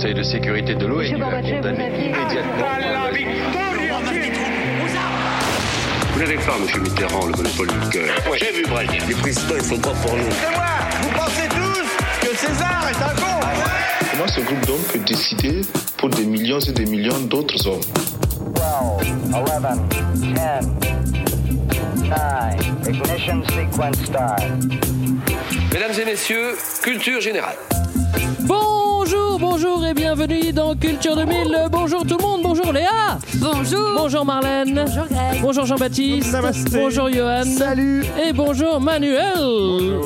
Conseil de sécurité de l'ONU a condamné immédiatement. Vous n'avez pas, M. Mitterrand, le monopole du cœur. Moi, j'ai vu Brel. Les présidents, ils sont pas pour nous. C'est moi Vous pensez tous que César est un con Comment ce groupe d'hommes peut décider pour des millions et des millions d'autres hommes 12, 11, 10, 9, ignition sequence start. Mesdames et messieurs, culture générale. Bonjour, bonjour et bienvenue dans Culture 2000. Bonjour tout le monde, bonjour Léa. Bonjour. Bonjour Marlène. Bonjour Greg. Bonjour Jean-Baptiste. Bonjour Johan. Salut Et bonjour Manuel.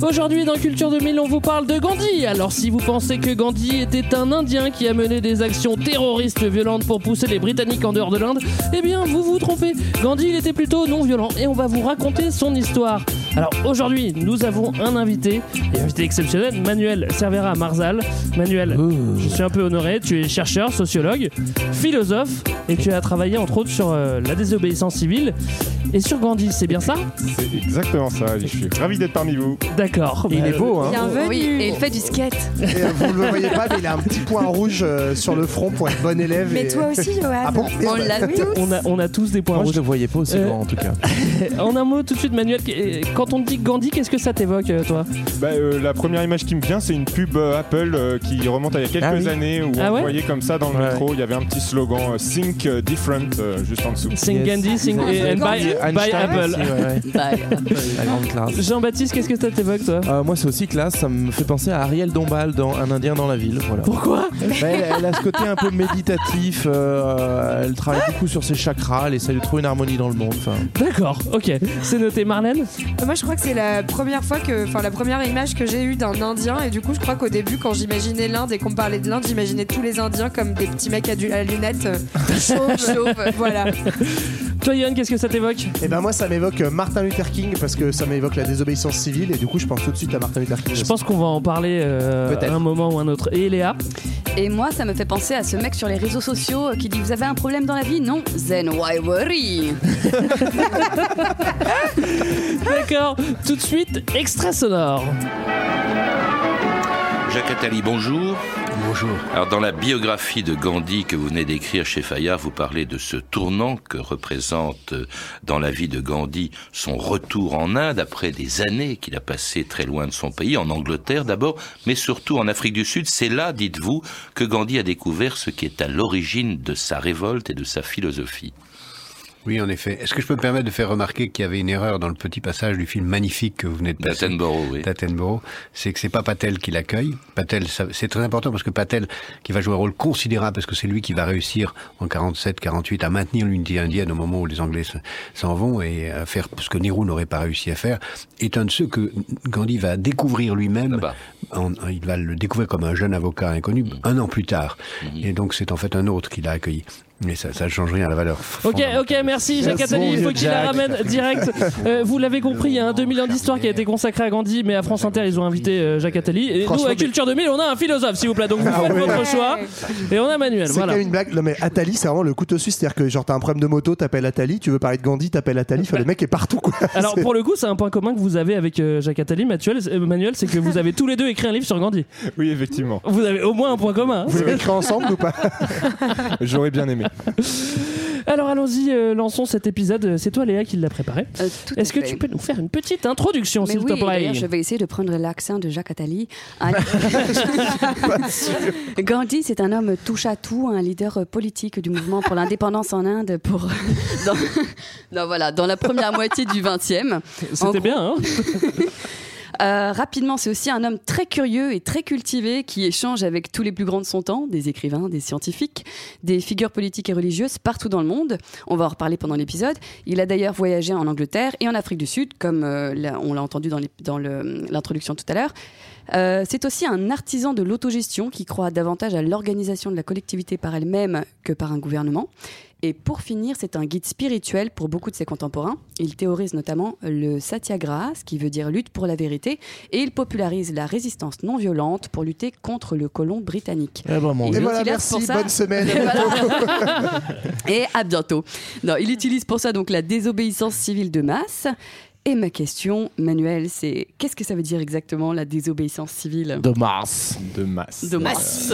Aujourd'hui dans Culture 2000, on vous parle de Gandhi. Alors si vous pensez que Gandhi était un Indien qui a mené des actions terroristes violentes pour pousser les Britanniques en dehors de l'Inde, eh bien vous vous trompez. Gandhi, il était plutôt non violent et on va vous raconter son histoire. Alors aujourd'hui, nous avons un invité, et invité exceptionnel, Manuel Cervera Marzal. Manuel, je suis un peu honoré, tu es chercheur, sociologue, philosophe, et tu as travaillé entre autres sur euh, la désobéissance civile et sur Gandhi, c'est bien ça? C'est exactement ça, je suis ravi d'être parmi vous. D'accord. il Bah, est beau, hein Bienvenue. Oui, et il fait du skate. Et, euh, vous ne le voyez pas, mais il a un petit point rouge euh, sur le front pour être bon élève. Mais et- toi aussi, Johan. Ah bon? On l'a vu. on a, on a tous des points Moi, je rouges. le voyais pas aussi Euh, grand en tout cas. En un mot, tout de suite, Manuel, qu- quand on te dit Gandhi, qu'est-ce que ça t'évoque, toi? Bah, euh, la première image qui me vient, c'est une pub euh, Apple euh, qui remonte il y a quelques Ah oui. années où Ah on ouais voyait comme ça dans le Ouais. métro, il y avait un petit slogan euh, Think euh, Different euh, juste en dessous. Sing Yes. Gandhi, sing Ah, and Gandhi. by, by Einstein Apple. aussi, ouais, ouais. La grande classe. Jean-Baptiste, qu'est-ce que ça t'évoque, toi Euh, moi, c'est aussi classe. Ça me fait penser à Ariel Dombal dans Un Indien dans la ville. Voilà. Pourquoi Bah, elle, elle a ce côté un peu méditatif. euh, elle travaille beaucoup sur ses chakras. Elle essaie de trouver une harmonie dans le monde. Enfin, D'accord, ok. C'est noté, Marlène Moi, je crois que c'est la première fois que, enfin, la première image que j'ai eue d'un Indien. Et du coup, je crois qu'au début, quand j'imaginais l'Inde et qu'on parlait de l'Inde, j'imaginais tous les Indiens comme des petits mecs à, du- à lunettes euh, chauves, chauves. Voilà. Toi, Yann, qu'est-ce que ça t'évoque? Et ben moi ça m'évoque euh, Martin Luther King parce que ça m'évoque la désobéissance civile et du coup je pense tout de suite à Martin Luther King. Je pense qu'on va en parler euh, à un moment ou un autre. Et Léa? Et moi, ça me fait penser à ce mec sur les réseaux sociaux qui dit Vous avez un problème dans la vie? Non Then why worry? D'accord, tout de suite, extrait sonore. Jacques Attali, bonjour. Bonjour. Alors, dans la biographie de Gandhi que vous venez d'écrire chez Fayard, vous parlez de ce tournant que représente euh, dans la vie de Gandhi son retour en Inde après des années qu'il a passé très loin de son pays, en Angleterre d'abord, mais surtout en Afrique du Sud. C'est là, dites-vous, que Gandhi a découvert ce qui est à l'origine de sa révolte et de sa philosophie. Oui, en effet. Est-ce que je peux me permettre de faire remarquer qu'il y avait une erreur dans le petit passage du film magnifique que vous venez de passer D'Attenborough, oui. d'Attenborough, c'est que c'est pas Patel qui l'accueille. Patel, c'est très important parce que Patel, qui va jouer un rôle considérable, parce que c'est lui qui va réussir en 47, 48 à maintenir l'unité indienne au moment où les Anglais se- s'en vont et à faire ce que Nehru n'aurait pas réussi à faire, est un de ceux que Gandhi va découvrir lui-même. Il va le découvrir comme un jeune avocat inconnu un an plus tard. Et donc c'est en fait un autre qui l'a accueilli. Mais ça, ça ne change rien à la valeur. Ok, ok, merci Jacques Attali. Il faut qu'il la ramène direct. Euh, vous l'avez compris, il y a un 2000 ans d'histoire qui a été consacré à Gandhi, mais à France Inter, ils ont invité euh, Jacques Attali. Et nous, à Culture 2000, on a un philosophe, s'il vous plaît. Donc vous faites votre choix. Et on a Manuel. C'est Voilà. quand même une blague. Non mais Atali c'est vraiment le couteau suisse, c'est-à-dire que genre t'as un problème de moto, t'appelles Atali, tu veux parler de Gandhi, t'appelles Atali, enfin, le mec est partout quoi. Alors pour le coup, c'est un point commun que vous avez avec euh, Jacques Attali, Manuel, euh, Manuel, c'est que vous avez tous les deux écrit un livre sur Gandhi. Oui, effectivement. Vous avez au moins un point commun. hein. Vous avez écrit ensemble ou pas? J'aurais bien aimé. Alors allons-y, euh, lançons cet épisode. C'est toi Léa qui l'a préparé. Euh, Est-ce que fait. tu peux nous faire une petite introduction, s'il oui, te plaît je vais essayer de prendre l'accent de Jacques Attali. Gandhi, c'est un homme touche à tout, un leader politique du mouvement pour l'indépendance en Inde pour dans, dans- voilà, dans la première moitié du 20e. En C'était bien, hein Euh, rapidement, c'est aussi un homme très curieux et très cultivé qui échange avec tous les plus grands de son temps, des écrivains, des scientifiques, des figures politiques et religieuses partout dans le monde. On va en reparler pendant l'épisode. Il a d'ailleurs voyagé en Angleterre et en Afrique du Sud, comme euh, on l'a entendu dans l'introduction tout à l'heure. Euh, c'est aussi un artisan de l'autogestion qui croit davantage à l'organisation de la collectivité par elle-même que par un gouvernement. Et pour finir, c'est un guide spirituel pour beaucoup de ses contemporains. Il théorise notamment le satyagraha, ce qui veut dire lutte pour la vérité, et il popularise la résistance non violente pour lutter contre le colon britannique. Eh ben, Et voilà, merci, pour ça- bonne semaine. Et, voilà. Et à bientôt. Non, il utilise pour ça donc la désobéissance civile de masse. Et ma question, Manuel, c'est qu'est-ce que ça veut dire exactement la désobéissance civile De masse. De masse. De masse.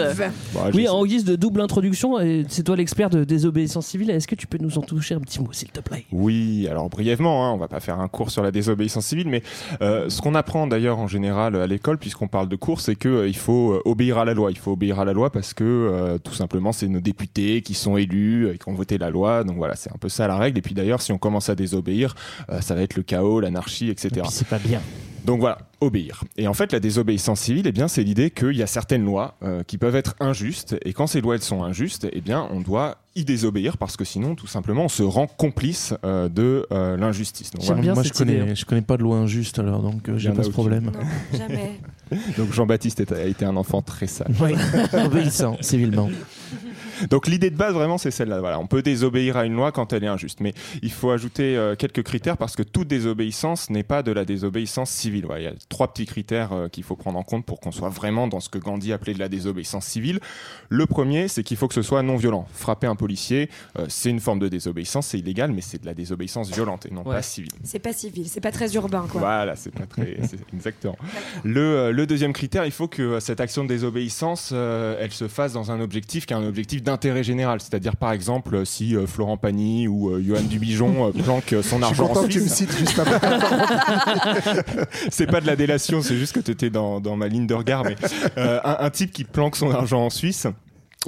Oui, en guise de double introduction, et c'est toi l'expert de désobéissance civile, est-ce que tu peux nous en toucher un petit mot, s'il te plaît? Oui, alors brièvement, hein, on va pas faire un cours sur la désobéissance civile, mais euh, ce qu'on apprend d'ailleurs en général à l'école, puisqu'on parle de cours, c'est que euh, il faut euh, obéir à la loi. Il faut obéir à la loi parce que euh, tout simplement, c'est nos députés qui sont élus et qui ont voté la loi. Donc voilà, c'est un peu ça la règle. Et puis d'ailleurs, si on commence à désobéir, euh, ça va être le chaos, l'anarchie, etc. Et c'est pas bien. Donc voilà, obéir. Et en fait, la désobéissance civile, eh bien, c'est l'idée qu'il y a certaines lois euh, qui peuvent être injustes, et quand ces lois elles sont injustes, eh bien, on doit y désobéir parce que sinon, tout simplement, on se rend complice euh, de euh, l'injustice. Donc, J'aime voilà. bien Moi, je idée, connais, hein. je connais pas de loi injuste alors, donc euh, j'ai pas ce problème. Jamais. Donc Jean-Baptiste a été un enfant très sage. Oui, obéissant, civilement. Donc l'idée de base vraiment c'est celle-là. Voilà, on peut désobéir à une loi quand elle est injuste, mais il faut ajouter euh, quelques critères parce que toute désobéissance n'est pas de la désobéissance civile. Voilà, il y a trois petits critères euh, qu'il faut prendre en compte pour qu'on soit vraiment dans ce que Gandhi appelait de la désobéissance civile. Le premier, c'est qu'il faut que ce soit non violent. Frapper un policier, euh, c'est une forme de désobéissance, c'est illégal, mais c'est de la désobéissance violente et non Ouais. pas civile. C'est pas civil, c'est pas très urbain, quoi. Voilà, c'est pas très. c'est- exactement. Le, euh, le deuxième critère, il faut que euh, cette action de désobéissance, euh, elle se fasse dans un objectif qui est un objectif d'intérêt général. C'est-à-dire, par exemple, si euh, Florent Pagny ou euh, Johan Dubigeon euh, planquent euh, son Je suis argent content en que tu me Suisse. cites juste après. c'est pas de la délation, c'est juste que tu étais dans, dans ma ligne de regard. Mais un, un type qui planque son argent en Suisse.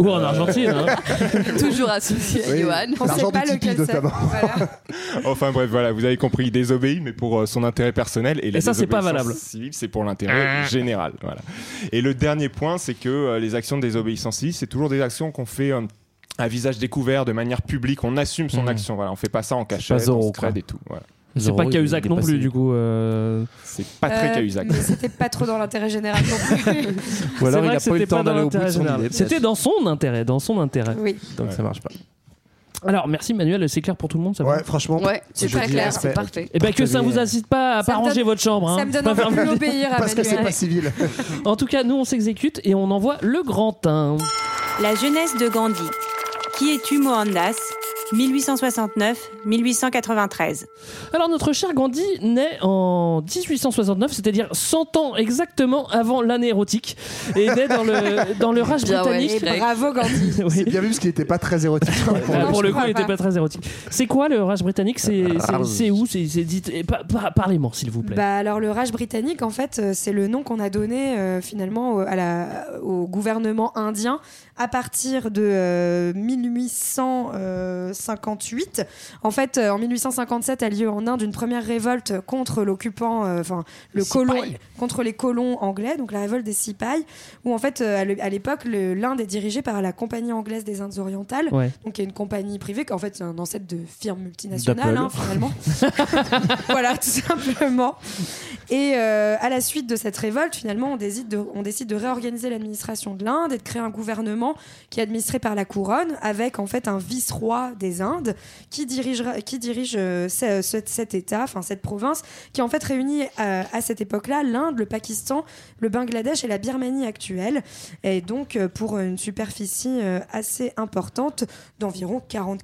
Ou en Argentine, hein. Toujours associé à Oui. Johan. On L'argent sait pas du Tipeee, lequel c'est. notamment. Voilà. Enfin bref, voilà, vous avez compris, il désobéit, mais pour euh, son intérêt personnel. Et, la Et ça, c'est pas désobéissance valable. Civile, c'est pour l'intérêt général. Voilà. Et le dernier point, c'est que euh, les actions de désobéissance civile, c'est toujours des actions qu'on fait. euh, à visage découvert, de manière publique, on assume son Mhm. action. Voilà, on fait pas ça en cachette, Zorro, on se quoi. et tout. Voilà. C'est pas Cahuzac non plus, du coup. euh. C'est pas très Euh, Cahuzac. Mais c'était pas trop dans l'intérêt général non plus. Ou alors il a pas eu le temps d'aller au bout de l'intérêt son général. idée. C'était dans son intérêt, dans son intérêt. oui. Donc Ouais. ça marche pas. Alors, merci Manuel, c'est clair pour tout le monde, ça va Ouais, franchement. Ouais, c'est très clair, c'est parfait. Et ben que ça vous incite pas à Ça pas ranger votre chambre. Hein. Ça me donne envie de dire. l'obéir à Parce que c'est pas civil. En tout cas, nous on s'exécute et on envoie le grand 1. La jeunesse de Gandhi. Qui es-tu, Mohandas? 1869-1893. Alors notre cher Gandhi naît en 1869, c'est-à-dire 100 ans exactement avant l'année érotique, et naît dans le, dans le Bien, ouais. britannique. Bravo Gandhi. Oui. C'est bien vu parce qu'il était pas très érotique. Non, pour le coup, il était pas. très érotique. C'est quoi le Raj britannique? C'est c'est- c'est où? C'est dit pa- pa- Parlez-moi, s'il vous plaît. Bah alors le Raj britannique en fait euh, c'est le nom qu'on a donné euh, finalement au, à la, au gouvernement indien à partir de euh, 1858. En fait euh, en 1857 a lieu en Inde une première révolte contre l'occupant, euh, enfin le Les colon, contre les colons anglais, donc la révolte des Sipais, où en fait euh, à l'é- à l'époque l'Inde est dirigée par la compagnie anglaise des Indes orientales, Ouais. donc qui est une compagnie privée qui en fait c'est un ancêtre de firme multinationale hein, finalement. voilà, tout simplement. Et euh, à la suite de cette révolte, finalement, on décide de, on décide de réorganiser l'administration de l'Inde et de créer un gouvernement qui est administré par la couronne, avec en fait un vice-roi des Indes qui dirigera, qui dirige euh, ce- ce- cet État, enfin cette province, qui en fait réunit euh, à cette époque-là l'Inde, le Pakistan, le Bangladesh et la Birmanie actuelle, et donc euh, pour une superficie assez importante d'environ 40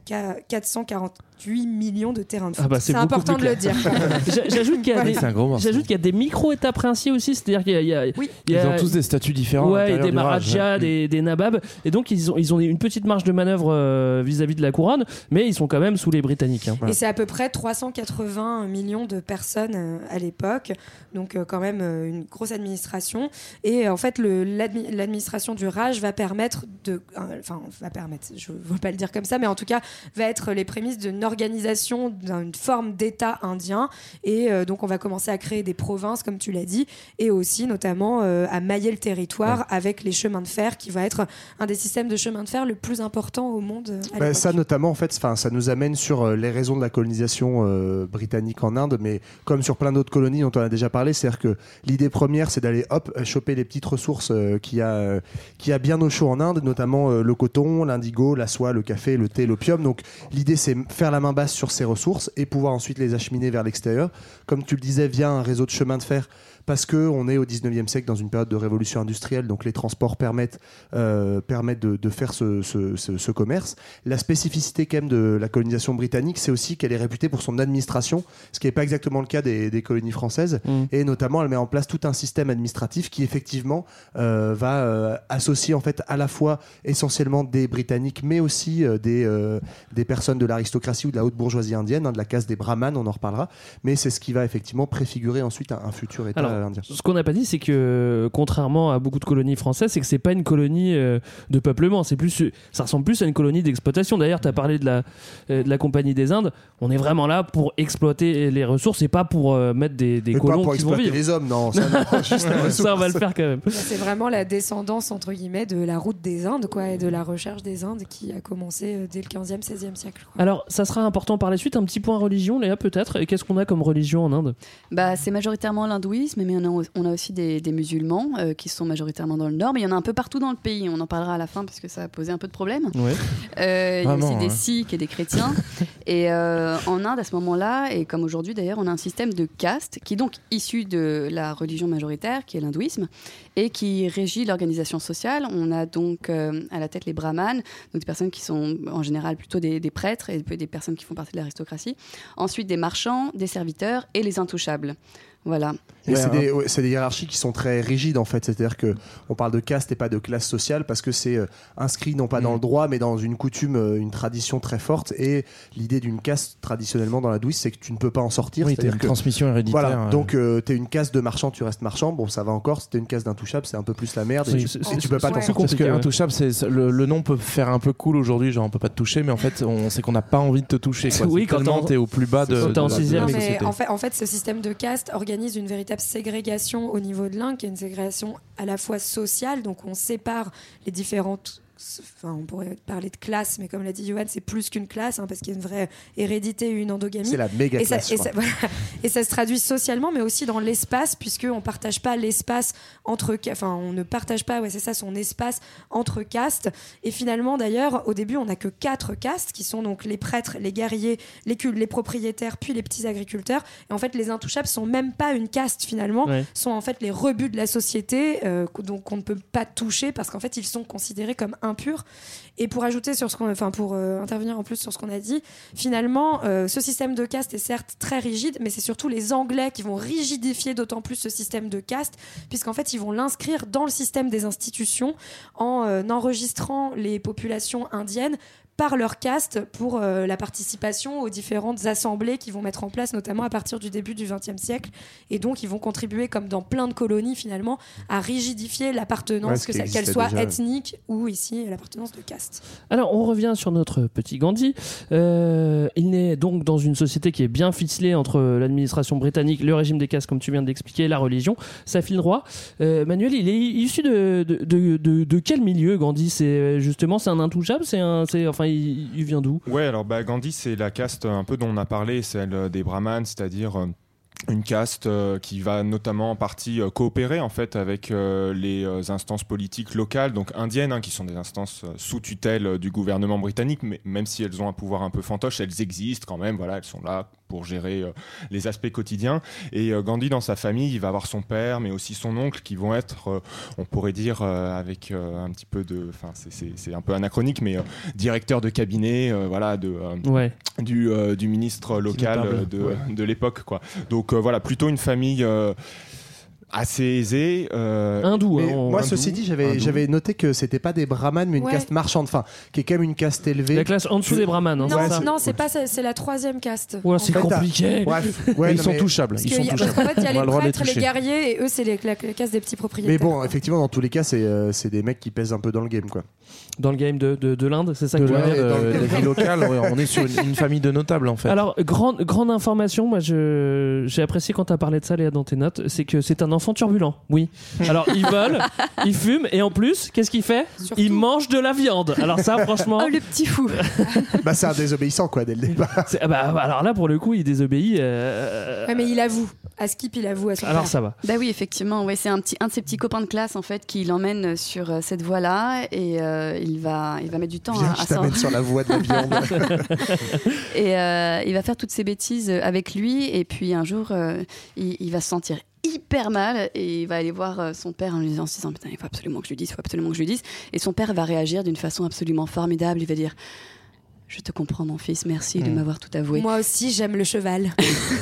448 millions de terrains de foot. Ah bah, c'est c'est important de le dire. J'a- J'ajoute qu'il y a Ouais, des, c'est un gros morceau. j'ajoute qu'il y a des micro-états princiers aussi, c'est-à-dire qu'il y a, il y a- Oui. il y Ils ont tous des statuts différents. Ouais, des. Maharajas, des, des Nababs. Et donc, ils ont, ils ont une petite marge de manœuvre euh, vis-à-vis de la couronne, mais ils sont quand même sous les Britanniques. hein. Et c'est à peu près 380 millions de personnes euh, à l'époque, donc euh, quand même euh, une grosse administration. Et euh, en fait, l'administration du Raj va permettre de, euh, enfin, va permettre, je ne veux pas le dire comme ça, mais en tout cas, va être les prémices d'une organisation, d'une forme d'État indien. Et euh, donc, on va commencer à créer des provinces, comme tu l'as dit, et aussi notamment euh, à mailler le territoire avec les chemins de fer, qui va être un des systèmes de chemin de fer le plus important au monde. euh, à Bah, ça notamment en fait, ça nous amène sur les raisons de la colonisation euh, britannique en Inde, mais comme sur plein d'autres colonies dont on a déjà parlé, c'est-à-dire que l'idée première, c'est d'aller hop choper les petites ressources qu'il y a, y a bien au chaud en Inde, notamment le coton, l'indigo, la soie, le café, le thé, l'opium. Donc l'idée, c'est faire la main basse sur ces ressources et pouvoir ensuite les acheminer vers l'extérieur, comme tu le disais, via un réseau de chemin de fer parce que on est au 19e siècle dans une période de révolution industrielle, donc les transports permettent, euh, permettent de, de faire ce, ce- ce- ce commerce. La spécificité quand même de la colonisation britannique, c'est aussi qu'elle est réputée pour son administration, ce qui n'est pas exactement le cas des, des colonies françaises. Mm. Et notamment, elle met en place tout un système administratif qui effectivement euh, va euh, associer en fait à la fois essentiellement des Britanniques, mais aussi des, des personnes de l'aristocratie ou de la haute bourgeoisie indienne, hein, de la caste des brahmanes, on en reparlera. Mais c'est ce qui va effectivement préfigurer ensuite un, un futur État Alors, indien. ce qu'on n'a pas dit, c'est que contrairement à beaucoup de colonies françaises, c'est que c'est pas une colonie euh, de peuplement. C'est plus, ça ressemble plus à une colonie d'exploitation. D'ailleurs, tu as parlé de la, euh, de la Compagnie des Indes. On est vraiment là pour exploiter les ressources et pas pour euh, mettre des, des Mais pas colons pour qui vont exploiter vivre. les hommes, non, ça, non, on va le faire quand même. C'est vraiment la descendance, entre guillemets, de la route des Indes, quoi, et de la recherche des Indes qui a commencé dès le 15e, 16e siècle. Alors, ça sera important par la suite. Un petit point religion, Léa, peut-être. Et qu'est-ce qu'on a comme religion en Inde? Bah, c'est majoritairement l'hindouisme, mais on a, on a aussi des, des musulmans euh, qui sont majoritairement dans le nord, mais il y en a un peu partout dans le pays. On en parlera à la fin parce que ça a posé un peu de problème. Ouais. Euh, il y a aussi des hein. sikhs et des chrétiens. et euh, en Inde, à ce moment-là, et comme aujourd'hui d'ailleurs, on a un système de caste qui est donc issu de la religion majoritaire, qui est l'hindouisme, et qui régit l'organisation sociale. On a donc à la tête les brahmanes, donc des personnes qui sont en général plutôt des, des prêtres et des personnes qui font partie de l'aristocratie. Ensuite, des marchands, des serviteurs et les intouchables. Voilà. Et c'est des, ouais, c'est des hiérarchies qui sont très rigides en fait. C'est-à-dire que on parle de caste et pas de classe sociale parce que c'est euh, inscrit non pas dans le droit mais dans une coutume, euh, une tradition très forte. Et l'idée d'une caste traditionnellement dans la douce, c'est que tu ne peux pas en sortir. Oui, C'est-à-dire une que- transmission héréditaire, Voilà. euh. Donc euh, t'es une caste de marchand, tu restes marchand. Bon, ça va encore. Si t'es une caste d'intouchable, c'est un peu plus la merde. et tu, c'est- et c'est- tu peux pas t'en c'est sortir. parce que intouchable, c'est c'est- le, le nom peut faire un peu cool aujourd'hui, genre on peut pas te toucher, mais en fait on sait qu'on n'a pas envie de te toucher. Quoi. Oui, C'est quand t'es au plus bas de, quand t'es en en fait, en fait, ce système de caste organise une véritable ségrégation au niveau de l'Inde, qui est une ségrégation à la fois sociale, donc on sépare les différentes. Enfin, on pourrait parler de classe, mais comme l'a dit Johan, c'est plus qu'une classe, hein, parce qu'il y a une vraie hérédité et une endogamie. C'est la méga et ça, classe, et, ça, crois. voilà. Et ça se traduit socialement, mais aussi dans l'espace, puisqu'on ne partage pas l'espace entre. Enfin, on ne partage pas, ouais, c'est ça, son espace entre castes. Et finalement, d'ailleurs, au début, on n'a que quatre castes, qui sont donc les prêtres, les guerriers, les, cul- les propriétaires, puis les petits agriculteurs. Et en fait, les intouchables sont même pas une caste, finalement, Ouais. sont en fait les rebuts de la société, euh, donc on ne peut pas toucher, parce qu'en fait, ils sont considérés comme impurs. Et pour euh, intervenir en plus sur ce qu'on a dit, finalement, euh, ce système de caste est certes très rigide, mais c'est surtout les Anglais qui vont rigidifier d'autant plus ce système de caste, puisqu'en fait, ils vont l'inscrire dans le système des institutions en euh, enregistrant les populations indiennes par leur caste pour euh, la participation aux différentes assemblées qu'ils vont mettre en place, notamment à partir du début du XXe siècle. Et donc, ils vont contribuer, comme dans plein de colonies finalement, à rigidifier Ouais, l'appartenance, ça- qu'elle soit déjà. ethnique ou ici l'appartenance de caste. Alors, on revient sur notre petit Gandhi. Euh, il naît donc dans une société qui est bien ficelée entre l'administration britannique, le régime des castes, comme tu viens de l'expliquer, la religion. Ça file droit. Euh, Manuel, il est issu de, de, de, de- de quel milieu, Gandhi? C'est euh, justement, c'est un intouchable? C'est un, c'est, il, vient d'où? Ouais, alors bah, Gandhi, c'est la caste un peu dont on a parlé, celle euh, des brahmanes, c'est-à-dire euh, une caste euh, qui va notamment en partie euh, coopérer en fait avec euh, les euh, instances politiques locales, donc indiennes, hein, qui sont des instances euh, sous tutelle euh, du gouvernement britannique, mais même si elles ont un pouvoir un peu fantoche, elles existent quand même. Voilà, elles sont là pour gérer euh, les aspects quotidiens. Et euh, Gandhi, dans sa famille, il va avoir son père, mais aussi son oncle, qui vont être, euh, on pourrait dire, avec un petit peu de, enfin, c'est- un peu anachronique, mais directeur de cabinet, voilà, de, Ouais. du, du ministre local de, Ouais. de l'époque, quoi. Donc voilà, plutôt une famille assez aisée. euh, Hindou, Mais hein, moi, hindou, ceci dit, j'avais noté que c'était pas des brahmanes, mais une Ouais. caste marchande, enfin, qui est quand même une caste élevée. La classe en dessous des brahmanes, hein, non, non, c'est pas c'est la troisième caste. Ouais, c'est compliqué. Ouais, ils non, sont mais- touchables. Ils sont touchables. parce qu'en fait, il y a On les a le droit de les prêtres, les guerriers, et eux, c'est les- la, la caste des petits propriétaires. Mais bon, effectivement, dans tous les cas, c'est euh, c'est des mecs qui pèsent un peu dans le game, quoi. Dans le game de, de, de l'Inde, c'est ça que tu veux dire euh, dans le- la vie locale, ouais, on est sur une, une famille de notables en fait. Alors, grande, grande information, moi je, j'ai apprécié quand tu as parlé de ça, Léa, dans tes notes, c'est que c'est un enfant turbulent. Oui. Alors, il vole, il fume, et en plus, qu'est-ce qu'il fait? Surtout- Il mange de la viande. Alors, ça, franchement. Oh, le petit fou bah, c'est un désobéissant, quoi, dès le départ. ah bah, alors là, pour le coup, il désobéit. euh, Ouais, mais il avoue. À Skip, il avoue à son Alors, père. ça va. Bah oui, effectivement, ouais, c'est un, petit, un de ses petits copains de classe en fait qui l'emmène sur euh, cette voie-là et euh, il, va, il va mettre du temps Viens, à, je à s'en- sur la voie de la viande. Et euh, il va faire toutes ces bêtises avec lui et puis un jour, euh, il, il va se sentir hyper mal et il va aller voir euh, son père en lui disant putain il faut absolument que je lui dise, il faut absolument que je lui dise. Et son père va réagir d'une façon absolument formidable. Il va dire je te comprends, mon fils. Merci de Mm. m'avoir tout avoué. Moi aussi, j'aime le cheval.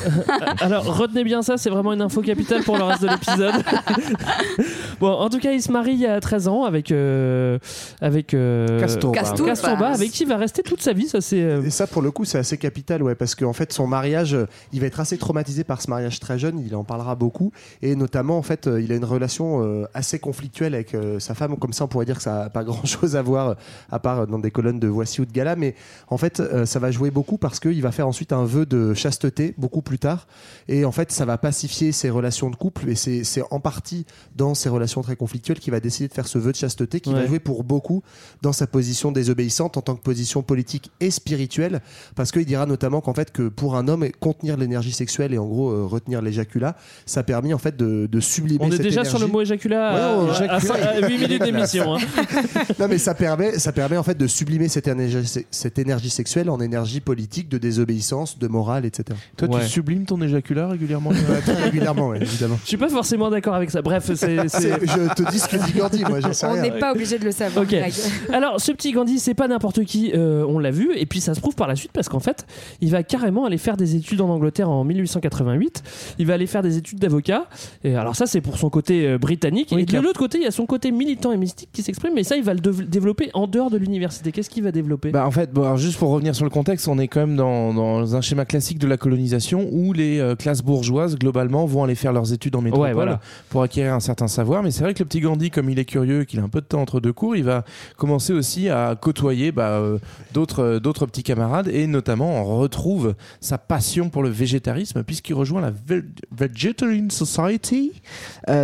Alors retenez bien ça, c'est vraiment une info capitale pour le reste de l'épisode. bon, en tout cas, il se marie il y a 13 ans avec euh, avec euh, Castorba. Castorba, Castorba. avec qui il va rester toute sa vie. Ça c'est. euh, Et ça, pour le coup, c'est assez capital, ouais, parce qu'en fait, son mariage, il va être assez traumatisé par ce mariage très jeune. Il en parlera beaucoup, et notamment, en fait, euh, il a une relation euh, assez conflictuelle avec euh, sa femme. Comme ça, on pourrait dire que ça n'a pas grand-chose à voir, à part dans des colonnes de Voici ou de Gala. Mais en fait, euh, ça va jouer beaucoup parce qu'il va faire ensuite un vœu de chasteté beaucoup plus tard, et en fait, ça va pacifier ses relations de couple. Et c'est en partie dans ces relations très conflictuelles qu'il va décider de faire ce vœu de chasteté, qui va jouer pour beaucoup dans sa position désobéissante en tant que position politique et spirituelle, parce qu'il dira notamment qu'en fait que pour un homme contenir l'énergie sexuelle et en gros euh, retenir l'éjaculat, ça a permis en fait de, de sublimer. On est cette déjà sur le mot éjaculat Ouais, ouais, à, à 8 minutes d'émission. hein. non mais ça permet, ça permet en fait de sublimer cette énergie, cette énergie sexuelle en énergie politique de désobéissance, de morale, etc. Toi, Ouais. tu sublimes ton éjaculat régulièrement régulièrement, ouais, évidemment. Je suis pas forcément d'accord avec ça. Bref, c'est. Je te dis ce que dit Gandhi, moi j'en sais On rien. n'est pas obligé de le savoir, Ok. Greg. Alors, ce petit Gandhi, c'est pas n'importe qui, euh, on l'a vu, et puis ça se prouve par la suite parce qu'en fait, il va carrément aller faire des études en Angleterre en 1888. Il va aller faire des études d'avocat. Et alors, ça, c'est pour son côté euh, britannique. Oui, et de l'autre côté, il y a son côté militant et mystique qui s'exprime, mais ça, il va le développer en dehors de l'université. Qu'est-ce qu'il va développer? Bah en fait, bon, alors juste pour revenir sur le contexte, on est quand même dans, dans un schéma classique de la colonisation où les euh, classes bourgeoises globalement vont aller faire leurs études en métropole Ouais, voilà. pour acquérir un certain savoir. Mais c'est vrai que le petit Gandhi, comme il est curieux, qu'il a un peu de temps entre deux cours, il va commencer aussi à côtoyer bah, euh, d'autres euh, d'autres petits camarades et notamment on retrouve sa passion pour le végétarisme puisqu'il rejoint la Ve- Vegetarian Society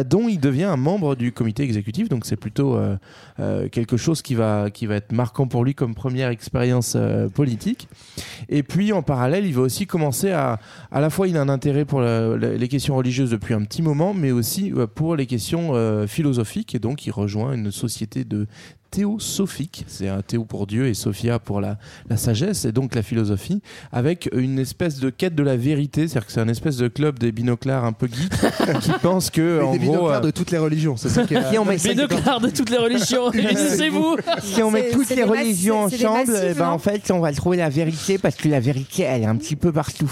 dont il devient un membre du comité exécutif. Donc c'est plutôt quelque chose qui va, qui va être marquant pour lui comme première expérience politique. Et puis en parallèle, il va aussi commencer à, à la fois il a un intérêt pour les questions religieuses depuis un petit moment, mais aussi euh, pour les questions euh, philosophiques. Et donc il rejoint une société de théosophique, c'est un théo pour Dieu et Sophia pour la, la sagesse et donc la philosophie, avec une espèce de quête de la vérité, c'est-à-dire que c'est un espèce de club des binoclars un peu geeks qui pensent que Mais en des gros binoclars euh, de toutes les religions, c'est ça qui est. Binoclars de toutes les religions, unissez-vous Si on met toutes les religions ensemble, massifs, eh ben, en fait, on va trouver la vérité parce que la vérité, elle est un petit peu partout.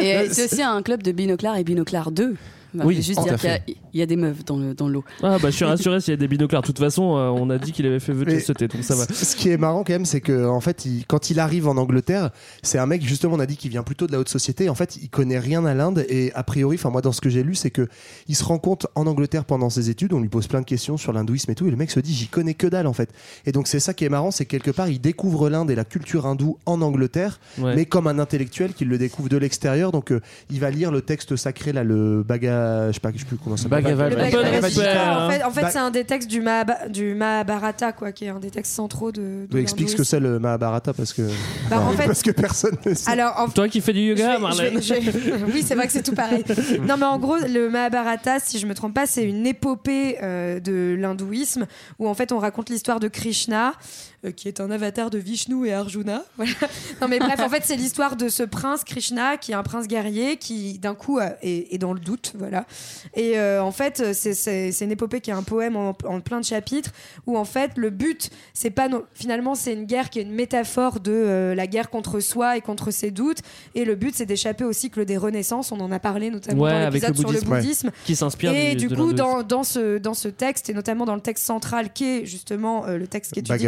Et c'est aussi un club de binoclars et binoclars 2. Bah, Oui, je juste dire qu'il y a- fait. il y, a des meufs dans le dans l'eau. Ah, bah, je suis rassuré s'il y a des binoclars. De toute façon, euh, on a dit qu'il avait fait vœu de chasteté, donc ça va. Ce qui est marrant quand même, c'est que en fait, il- quand il arrive en Angleterre, c'est un mec justement, on a dit qu'il vient plutôt de la haute société. En fait, il connaît rien à l'Inde et a priori, enfin moi dans ce que j'ai lu, c'est que il se rend compte en Angleterre pendant ses études, on lui pose plein de questions sur l'hindouisme et tout, et le mec se dit j'y connais que dalle en fait. Et donc c'est ça qui est marrant, c'est que quelque part il découvre l'Inde et la culture hindoue en Angleterre, Ouais. mais comme un intellectuel qui le découvre de l'extérieur. Donc euh, il va lire le texte sacré là, le Baga, je sais pas, je sais plus comment ça s'appelle. Bhagavad Le Bhagavad Bhagavad Gita, Gita, en fait, en fait c'est un des textes du, Mahabharata, quoi, qui est un des textes centraux de. de Oui, explique ce que l'hindouisme. c'est le Mahabharata parce que Bah, en fait- parce que personne ne sait. Alors, en Toi qui fais du Je yoga, vais- Marlène. je vais- je vais- oui, c'est vrai que c'est tout pareil. Non, mais en gros, le Mahabharata, si je me trompe pas, c'est une épopée euh, de l'hindouisme où en fait on raconte l'histoire de Krishna, euh, qui est un avatar de Vishnu et Arjuna. Voilà. Non, mais bref, en fait, c'est l'histoire de ce prince Krishna, qui est un prince guerrier, qui d'un coup euh, est, est dans le doute, voilà. Et euh, en fait, c'est- une épopée qui est un poème en, en plein de chapitres où en fait le but, c'est pas non- finalement c'est une guerre qui est une métaphore de euh, la guerre contre soi et contre ses doutes. Et le but, c'est d'échapper au cycle des renaissances. On en a parlé notamment Ouais, dans l'épisode le sur le bouddhisme, ouais. bouddhisme. Qui s'inspire Et du- coup, dans, dans, ce, dans ce texte, et notamment dans le texte central qui est justement euh, le texte qui étudie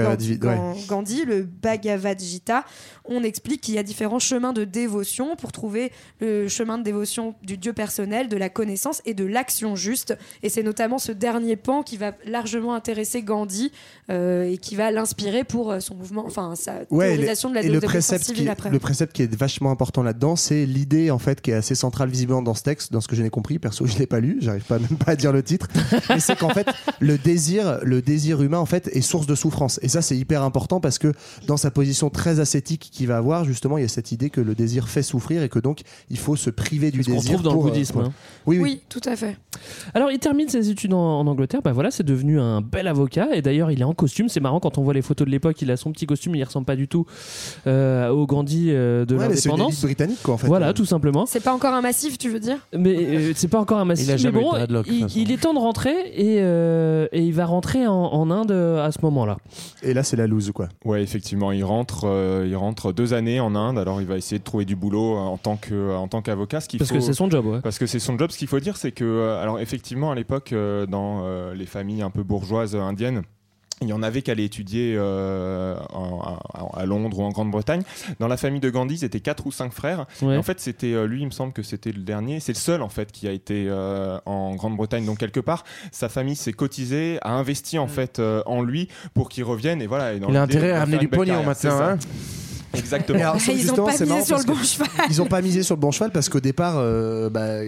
Gandhi, ouais. Le Bhagavad Gita, on explique qu'il y a différents chemins de dévotion pour trouver le chemin de dévotion du Dieu personnel, de la connaissance et de l'action juste. Et c'est notamment ce dernier pan qui va largement intéresser Gandhi euh, et qui va l'inspirer pour euh, son mouvement, enfin sa Ouais, le- de la et le précepte, civile qui, après. le précepte qui est vachement important là-dedans, c'est l'idée en fait qui est assez centrale visiblement dans ce texte, dans ce que je n'ai compris. Perso, je l'ai pas lu, j'arrive pas même pas à dire le titre. Mais c'est qu'en fait, le désir, le désir humain en fait est source de souffrance. Et ça, c'est hyper important parce que dans sa position très ascétique qu'il va avoir, justement, il y a cette idée que le désir fait souffrir et que donc il faut se priver du désir. trouve dans le pour, euh, bouddhisme, pour- hein. Oui, Oui, tout à fait. Alors, il termine ses études en, en Angleterre. Bah voilà, c'est devenu un bel avocat. Et d'ailleurs, il est en costume. C'est marrant quand on voit les photos de l'époque. Il a son petit costume. Il ressemble pas du tout euh, au Gandhi euh, de Ouais, c'est l'indépendance. britannique, quoi, en fait. Voilà, Euh, tout simplement. C'est pas encore un massif, tu veux dire? Mais euh, c'est pas encore un massif. Il a jamais mais eu bon, de il, est temps de rentrer et, euh, et il va rentrer en, en Inde à ce moment-là. Et là, c'est la loose, quoi. Ouais, effectivement, il rentre, euh, il rentre deux années en Inde. Alors, il va essayer de trouver du boulot euh, en tant que, en tant qu'avocat. Ce qu'il Parce faut- que c'est son job, ouais. Parce que c'est son job. Ce qu'il faut dire, c'est que, euh, alors effectivement, à l'époque, dans euh, les familles un peu bourgeoises indiennes. Il y en avait qui allaient étudier euh, en- à, à Londres ou en Grande-Bretagne. Dans la famille de Gandhi, c'était quatre ou cinq frères. Ouais. Et en fait, c'était euh, lui, il me semble que c'était le dernier. C'est le seul en fait qui a été euh, en Grande-Bretagne. Donc quelque part, sa famille s'est cotisée, a investi en fait euh, en lui pour qu'il revienne. Et voilà. et dans Il a intérêt à une du pognon maintenant, C'est ça. hein. Exactement. Alors, Ils ont justement, pas misé sur le bon cheval. Ils ont pas misé sur le bon cheval parce qu'au départ, euh, bah,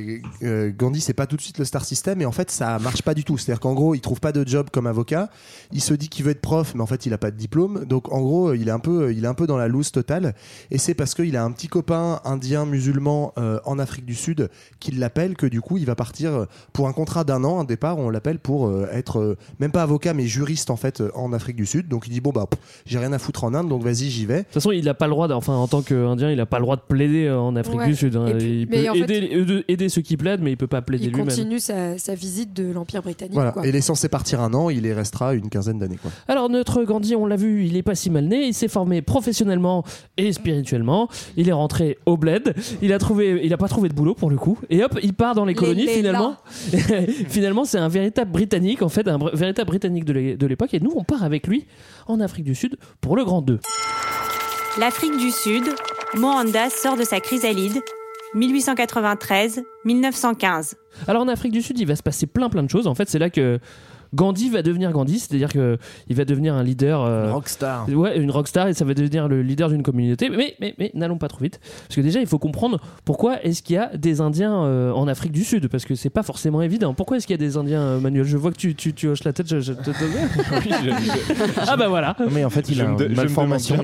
euh, Gandhi, c'est pas tout de suite le star system et en fait, ça marche pas du tout. C'est-à-dire qu'en gros, il trouve pas de job comme avocat. Il se dit qu'il veut être prof, mais en fait, il a pas de diplôme. Donc, en gros, il est un peu, il est un peu dans la loose totale. Et c'est parce qu'il a un petit copain indien musulman euh, en Afrique du Sud qui l'appelle que du coup, il va partir pour un contrat d'un an, un départ. On l'appelle pour euh, être euh, même pas avocat, mais juriste en fait euh, en Afrique du Sud. Donc, il dit bon bah, j'ai rien à foutre en Inde, donc vas-y, j'y vais. De toute façon, il n'a pas le droit, de- enfin, en tant qu'Indien, il n'a pas le droit de plaider en Afrique Ouais. du Sud. hein. Puis- il peut fait- aider, ceux qui plaident, mais il peut pas plaider Il lui-même. continue sa, sa visite de l'Empire britannique. Voilà. quoi. Et il est censé partir un an, il y restera une quinzaine d'années quoi. Alors notre Gandhi, on l'a vu, il est pas si mal né, il s'est formé professionnellement et spirituellement, il est rentré au bled, il a trouvé il a pas trouvé de boulot pour le coup et hop, il part dans les colonies les finalement. finalement, c'est un véritable britannique en fait, un br- véritable britannique de l'époque et nous on part avec lui en Afrique du Sud pour le grand 2. L'Afrique du Sud, Mohandas sort de sa chrysalide, 1893-1915. Alors en Afrique du Sud, il va se passer plein plein de choses. En fait, c'est là que Gandhi va devenir Gandhi, c'est-à-dire que il va devenir un leader, euh, Rockstar. ouais, une rockstar, et ça va devenir le leader d'une communauté. Mais mais mais n'allons pas trop vite, parce que déjà il faut comprendre pourquoi est-ce qu'il y a des Indiens euh, en Afrique du Sud, parce que c'est pas forcément évident. Pourquoi est-ce qu'il y a des Indiens, euh, Manuel? Je vois que tu, tu, tu hoches la tête. Je, je te- Oui, je- je- ah bah voilà. Mais en fait, il je a une malformation.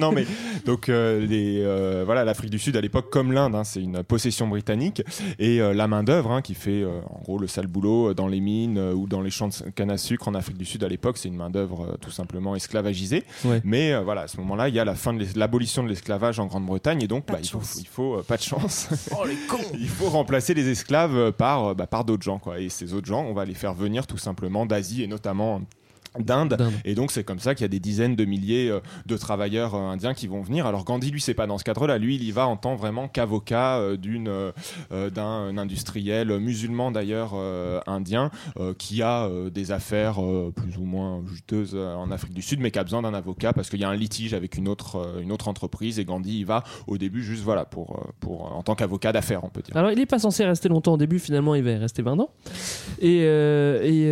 Non, mais donc euh, les, euh, voilà, l'Afrique du Sud à l'époque, comme l'Inde, hein, c'est une possession britannique et euh, la main d'œuvre hein, qui fait euh, en gros le sale boulot dans les mines euh, ou dans les champs de canne à sucre en Afrique du Sud à l'époque, c'est une main d'œuvre euh, tout simplement esclavagisée. Ouais. Mais euh, voilà, à ce moment-là, il y a la fin de l'abolition de l'esclavage en Grande-Bretagne et donc Pas bah, de il faut, chance. il faut euh, pas de chance. il faut remplacer les esclaves par euh, bah, par d'autres gens quoi. Et ces autres gens, on va les faire venir tout simplement d'Asie et notamment d'Inde. Et donc c'est comme ça qu'il y a des dizaines de milliers euh, de travailleurs euh, indiens qui vont venir. Alors Gandhi, lui, c'est pas dans ce cadre-là. Lui, il y va en tant vraiment qu'avocat euh, d'une d'un industriel musulman d'ailleurs indien qui a des affaires plus ou moins juteuses en Afrique du Sud, mais qui a besoin d'un avocat parce qu'il y a un litige avec une autre une autre entreprise. Et Gandhi, il va au début juste voilà pour pour en tant qu'avocat d'affaires, on peut dire. Alors, il n'est pas censé rester longtemps au début, finalement, il va y rester 20 ans. Et, et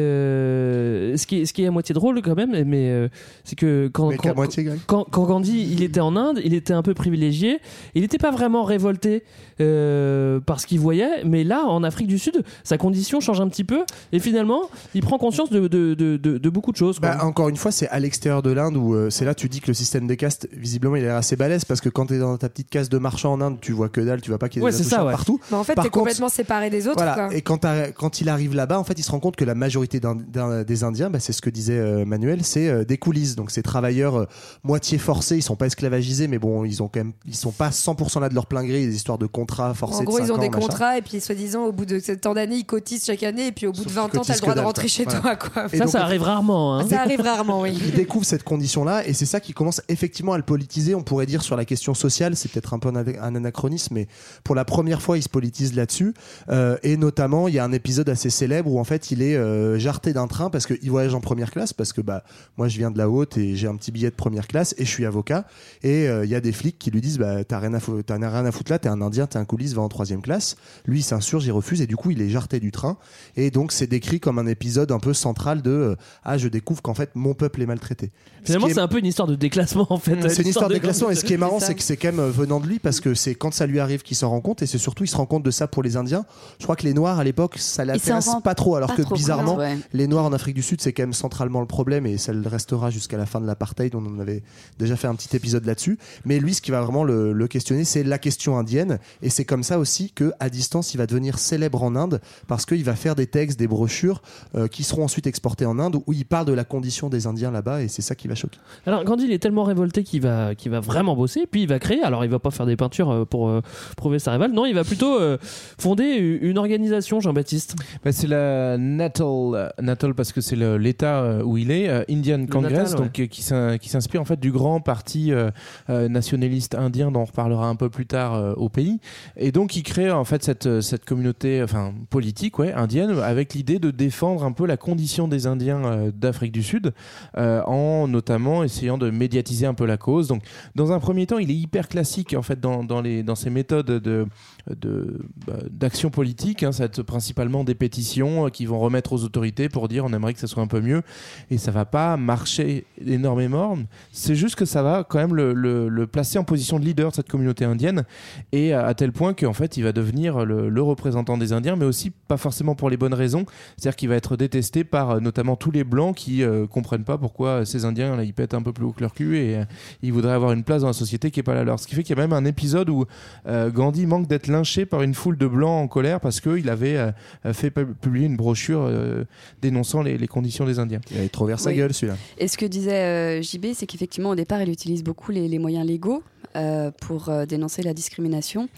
ce, qui ce qui est à moitié drôle, quand même, mais euh, c'est que quand, Mais qu'à quand, moitié, Greg. quand, quand Gandhi il était en Inde, il était un peu privilégié. Il n'était pas vraiment révolté euh, par ce qu'il voyait, mais là, en Afrique du Sud, sa condition change un petit peu. Et finalement, il prend conscience de, de, de, de- de beaucoup de choses. quoi. Bah, encore une fois, c'est à l'extérieur de l'Inde où euh, c'est là tu dis que le système des castes, visiblement, il a l'air assez balèze parce que quand tu es dans ta petite case de marchand en Inde, tu vois que dalle, tu vois pas qu'il y a Ouais, des ça, ouais. partout. Mais en fait, Par t'es contre- complètement séparé des autres. Voilà. quoi. Et quand, il arrive là-bas, en fait, il se rend compte que la majorité des Indiens, bah, c'est ce que disait euh, Manuel, c'est euh, des coulisses. Donc, ces travailleurs euh, moitié forcés, ils sont pas esclavagisés, mais bon, ils ont quand même, ils sont pas 100% là de leur plein gré. Il y a des histoires de contrats forcés. En gros, de ils ont ans, des machin. contrats et puis soi-disant, au bout de ce temps d'année, ils cotisent chaque année et puis au bout Sauf de 20 ans, t'as le droit de rentrer chez Voilà. toi. Quoi. Et ça, donc, ça arrive rarement. hein. Ça arrive rarement, oui. il découvre cette condition-là et c'est ça qui commence effectivement à le politiser. On pourrait dire sur la question sociale, c'est peut-être un peu un, un anachronisme, mais pour la première fois, il se politise là-dessus. Euh, et notamment, il y a un épisode assez célèbre où en fait, il est euh, jarté d'un train parce qu'il voyage en première classe parce que bah moi, je viens de la haute et j'ai un petit billet de première classe et je suis avocat. Et euh, il y a des flics qui lui disent bah t'as rien à foutre, t'as rien à foutre là, t'es un Indien, t'es un coulisse, va en troisième classe. Lui, il s'insurge, il refuse et du coup, il est jarté du train. Et donc, c'est décrit comme un épisode un peu central de euh, ah je découvre qu'en fait mon peuple est maltraité. Finalement, c'est un peu une histoire de déclassement, en fait. c'est une histoire de déclassement. Et ce qui est marrant, c'est que c'est quand même euh, venant de lui parce que c'est quand ça lui arrive qu'il s'en rend compte et c'est surtout il se rend compte de ça pour les Indiens. Je crois que les Noirs à l'époque, ça l'intéresse pas trop, alors pas que trop bizarrement, ouais. les Noirs en Afrique du Sud Sud, c'est quand même centralement le problème et ça le restera jusqu'à la fin de l'apartheid. On en avait déjà fait un petit épisode là-dessus. Mais lui, ce qui va vraiment le, le questionner, c'est la question indienne. Et c'est comme ça aussi que, à distance, il va devenir célèbre en Inde parce qu'il va faire des textes, des brochures euh, qui seront ensuite exportés en Inde où il parle de la condition des Indiens là-bas et c'est ça qui va choquer. Alors Gandhi il est tellement révolté qu'il va, qu'il va vraiment bosser, puis il va créer. Alors il va pas faire des peintures euh, pour euh, prouver sa révolte, non, il va plutôt euh, fonder une organisation, Jean-Baptiste. Bah, c'est la Natal, Natal parce que c'est l'État où il est, euh, Indian Congress, Natal, ouais. donc qui s'in- qui s'inspire en fait du grand parti euh, euh, nationaliste indien dont on reparlera un peu plus tard au pays. Et donc il crée en fait cette, cette communauté, enfin politique, ouais, indienne, avec l'idée de défendre un peu la condition des Indiens d'Afrique du Sud, en notamment essayant de médiatiser un peu la cause. Donc dans un premier temps, il est hyper classique en fait dans, dans, les, dans ses méthodes de de- bah, d'action politique, hein, ça va être principalement des pétitions euh, qui vont remettre aux autorités pour dire on aimerait que ça soit un peu mieux et ça va pas marcher énormément. C'est juste que ça va quand même le, placer en position de leader de cette communauté indienne et à, tel point qu'en fait il va devenir le, représentant des Indiens, mais aussi pas forcément pour les bonnes raisons. C'est-à-dire qu'il va être détesté par euh, notamment tous les blancs qui euh, comprennent pas pourquoi ces Indiens ils pètent un peu plus haut que leur cul et ils voudraient avoir une place dans la société qui est pas la leur. Ce qui fait qu'il y a même un épisode où Gandhi manque d'être lynché par une foule de blancs en colère parce qu'il avait euh, fait pu- publier une brochure euh, dénonçant les, les conditions des Indiens. Il avait trop vers sa Oui. gueule celui-là. Et ce que disait euh, JB, c'est qu'effectivement, au départ, il utilise beaucoup les, les moyens légaux euh, pour euh, dénoncer la discrimination.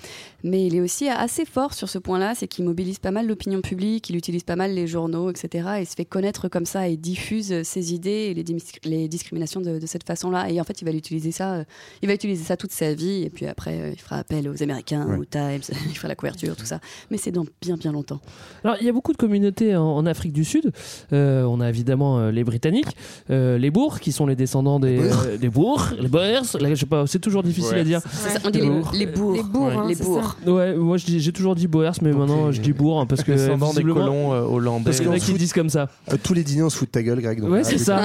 Mais il est aussi assez fort sur ce point-là, c'est qu'il mobilise pas mal l'opinion publique, il utilise pas mal les journaux, etc. Et se fait connaître comme ça et diffuse ses idées et les, les discriminations de, de cette façon-là. Et en fait, il va l'utiliser ça, euh, il va utiliser ça toute sa vie. Et puis après, euh, il fera appel aux Américains, Ouais. aux Times, il fera la couverture, tout ça. Mais c'est dans bien, bien longtemps. Alors, il y a beaucoup de communautés en, en Afrique du Sud. Euh, on a évidemment euh, les Britanniques, euh, les Boers, qui sont les descendants des, euh, des Boers, les Boers. Là, je sais pas, c'est toujours difficile Ouais. à dire. Ça, on dit les- les bourgs. Les bourgs, Ouais. hein, Les bourgs. ça. Ouais, moi je j'ai toujours dit Boers, mais maintenant je dis Bourg hein, parce que Descendants des colons euh, hollandais. Parce qu'il y en a qui disent comme ça. Euh, tous les dîners on se fout de ta gueule Greg. donc Ouais, c'est ça.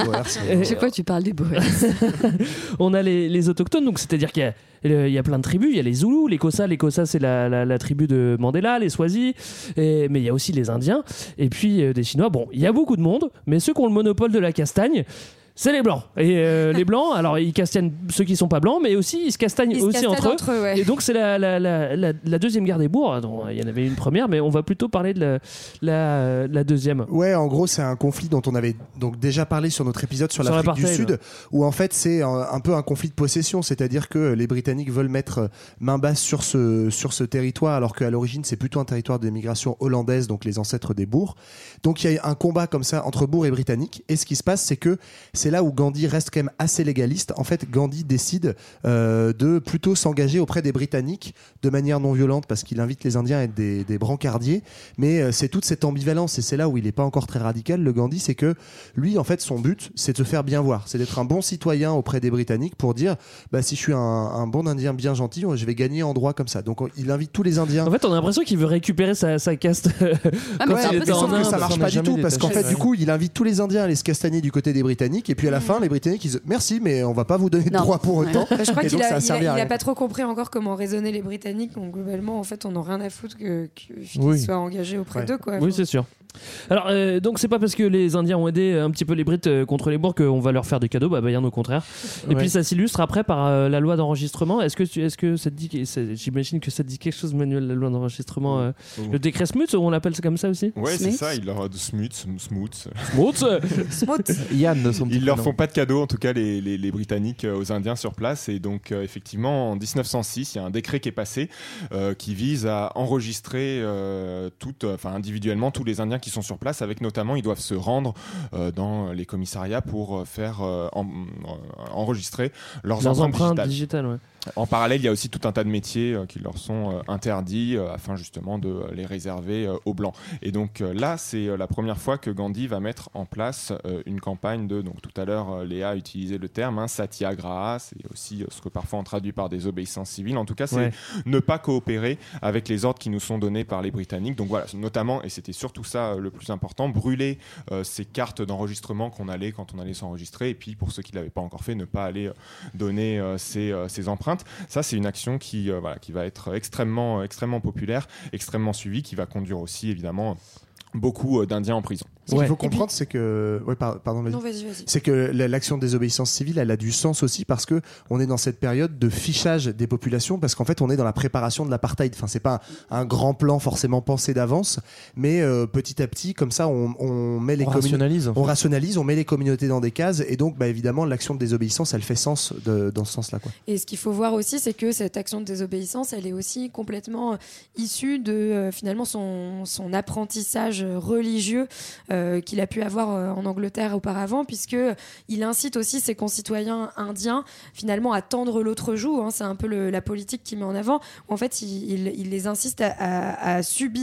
Et- Chaque fois, tu parles des Boers. on a les, les autochtones, donc c'est-à-dire qu'il y a, il y a plein de tribus. Il y a les Zoulous, les Kossa. Les Kossa, c'est la, tribu de Mandela, les Swazi. Et- mais il y a aussi les Indiens. Et puis euh, des Chinois. Bon, il y a beaucoup de monde, mais ceux qui ont le monopole de la castagne. C'est les blancs. Et euh, les blancs, alors ils castagnent ceux qui sont pas blancs, mais aussi ils se castagnent Ils se aussi castagnent entre eux. entre eux, ouais. Et donc c'est la, la, la, la- la deuxième guerre des bourgs. Il y en avait une première, mais on va plutôt parler de la, la, la deuxième. Ouais, en gros, c'est un conflit dont on avait donc déjà parlé sur notre épisode sur, Sur l'Afrique du Sud, où en fait c'est un, un peu un conflit de possession, c'est-à-dire que les Britanniques veulent mettre main basse sur ce sur ce territoire, alors qu'à l'origine c'est plutôt un territoire d'émigration hollandaise, donc les ancêtres des bourgs. Donc il y a un combat comme ça entre bourgs et britanniques, et ce qui se passe, c'est que c'est là où Gandhi reste quand même assez légaliste. En fait, Gandhi décide euh, de plutôt s'engager auprès des Britanniques de manière non violente, parce qu'il invite les Indiens à être des, des brancardiers, mais euh, c'est toute cette ambivalence et c'est là où il n'est pas encore très radical le Gandhi c'est que lui en fait son but c'est de se faire bien voir c'est d'être un bon citoyen auprès des Britanniques pour dire bah si je suis un, un bon Indien bien gentil je vais gagner en droit comme ça donc on- il invite tous les Indiens En fait, on a l'impression qu'il veut récupérer sa, sa caste. Ah, Ouais, il mais que Inde. ça marche pas du tout parce qu'en fait du ouais. coup il invite tous les Indiens à aller se castagner du côté des Britanniques et puis à la fin les Britanniques ils disent merci mais on va pas vous donner de Non. droit pour Ouais. autant Bah, je crois Et qu'il donc, ça a, a il servi a- à il a rien. pas trop compris encore comment raisonnaient les Britanniques. Donc globalement, en fait, on n'a rien à foutre que que- qu'ils Oui. soient engagés auprès Ouais. d'eux, quoi. Oui, c'est sûr. Alors, euh, donc, c'est pas parce que les Indiens ont aidé un petit peu les Brites euh, contre les Bourgs qu'on va leur faire des cadeaux, bah, bien au contraire. Et Ouais. puis, ça s'illustre après par euh, la loi d'enregistrement. Est-ce que, tu- est-ce que ça te dit, j'imagine que ça te dit quelque chose, Manuel, la loi d'enregistrement euh, Le décret Smuts, on l'appelle ça comme ça aussi? Ouais, c'est ça, ils leur de smooth, smooth. Smuts Yann petit Ils leur font pas de cadeaux, en tout cas les, les- les Britanniques aux Indiens sur place. Et donc euh, effectivement, en 1906, il y a un décret qui est passé euh, qui vise à enregistrer euh, toutes, enfin individuellement tous les Indiens qui sont sur place. Avec notamment, ils doivent se rendre euh, dans les commissariats pour euh, faire euh, en- enregistrer leurs, Leurs empreintes, empreintes digitales. digitales, ouais. En parallèle, il y a aussi tout un tas de métiers euh, qui leur sont euh, interdits euh, afin justement de les réserver aux blancs. Et donc là, c'est la première fois que Gandhi va mettre en place une campagne de, donc tout à l'heure, Léa a utilisé le terme, hein, satyagraha, c'est aussi ce que parfois on traduit par des obéissances civiles. En tout cas, c'est Ouais. ne pas coopérer avec les ordres qui nous sont donnés par les Britanniques. Donc voilà, notamment, et c'était surtout ça le plus important, brûler euh, ces cartes d'enregistrement qu'on allait quand on allait s'enregistrer. Et puis pour ceux qui ne l'avaient pas encore fait, ne pas aller donner euh, ces, euh, ces empreintes. Ça, c'est une action qui, euh, va être extrêmement, extrêmement populaire, extrêmement suivie, qui va conduire aussi évidemment beaucoup euh, d'Indiens en prison. Ce qu'il faut comprendre, c'est que, ouais, par- pardon, vas-y. Non, vas-y, vas-y. c'est que la- l'action de désobéissance civile, elle a du sens aussi parce que on est dans cette période de fichage des populations, parce qu'en fait, on est dans la préparation de l'apartheid. Enfin, c'est pas un, grand plan forcément pensé d'avance, mais euh, petit à petit, comme ça, on, on met les On rationalise, en on rationalise, on met les communautés dans des cases, et donc, bah, évidemment, l'action de désobéissance, elle fait sens de- dans ce sens-là, quoi. Et ce qu'il faut voir aussi, c'est que cette action de désobéissance, elle est aussi complètement euh, issue de euh, finalement son, son apprentissage euh, religieux euh, qu'il a pu avoir euh, en Angleterre auparavant, puisque il incite aussi ses concitoyens indiens finalement à tendre l'autre joue. hein. c'est un peu la politique qu'il met en avant. En fait, il, les insiste à,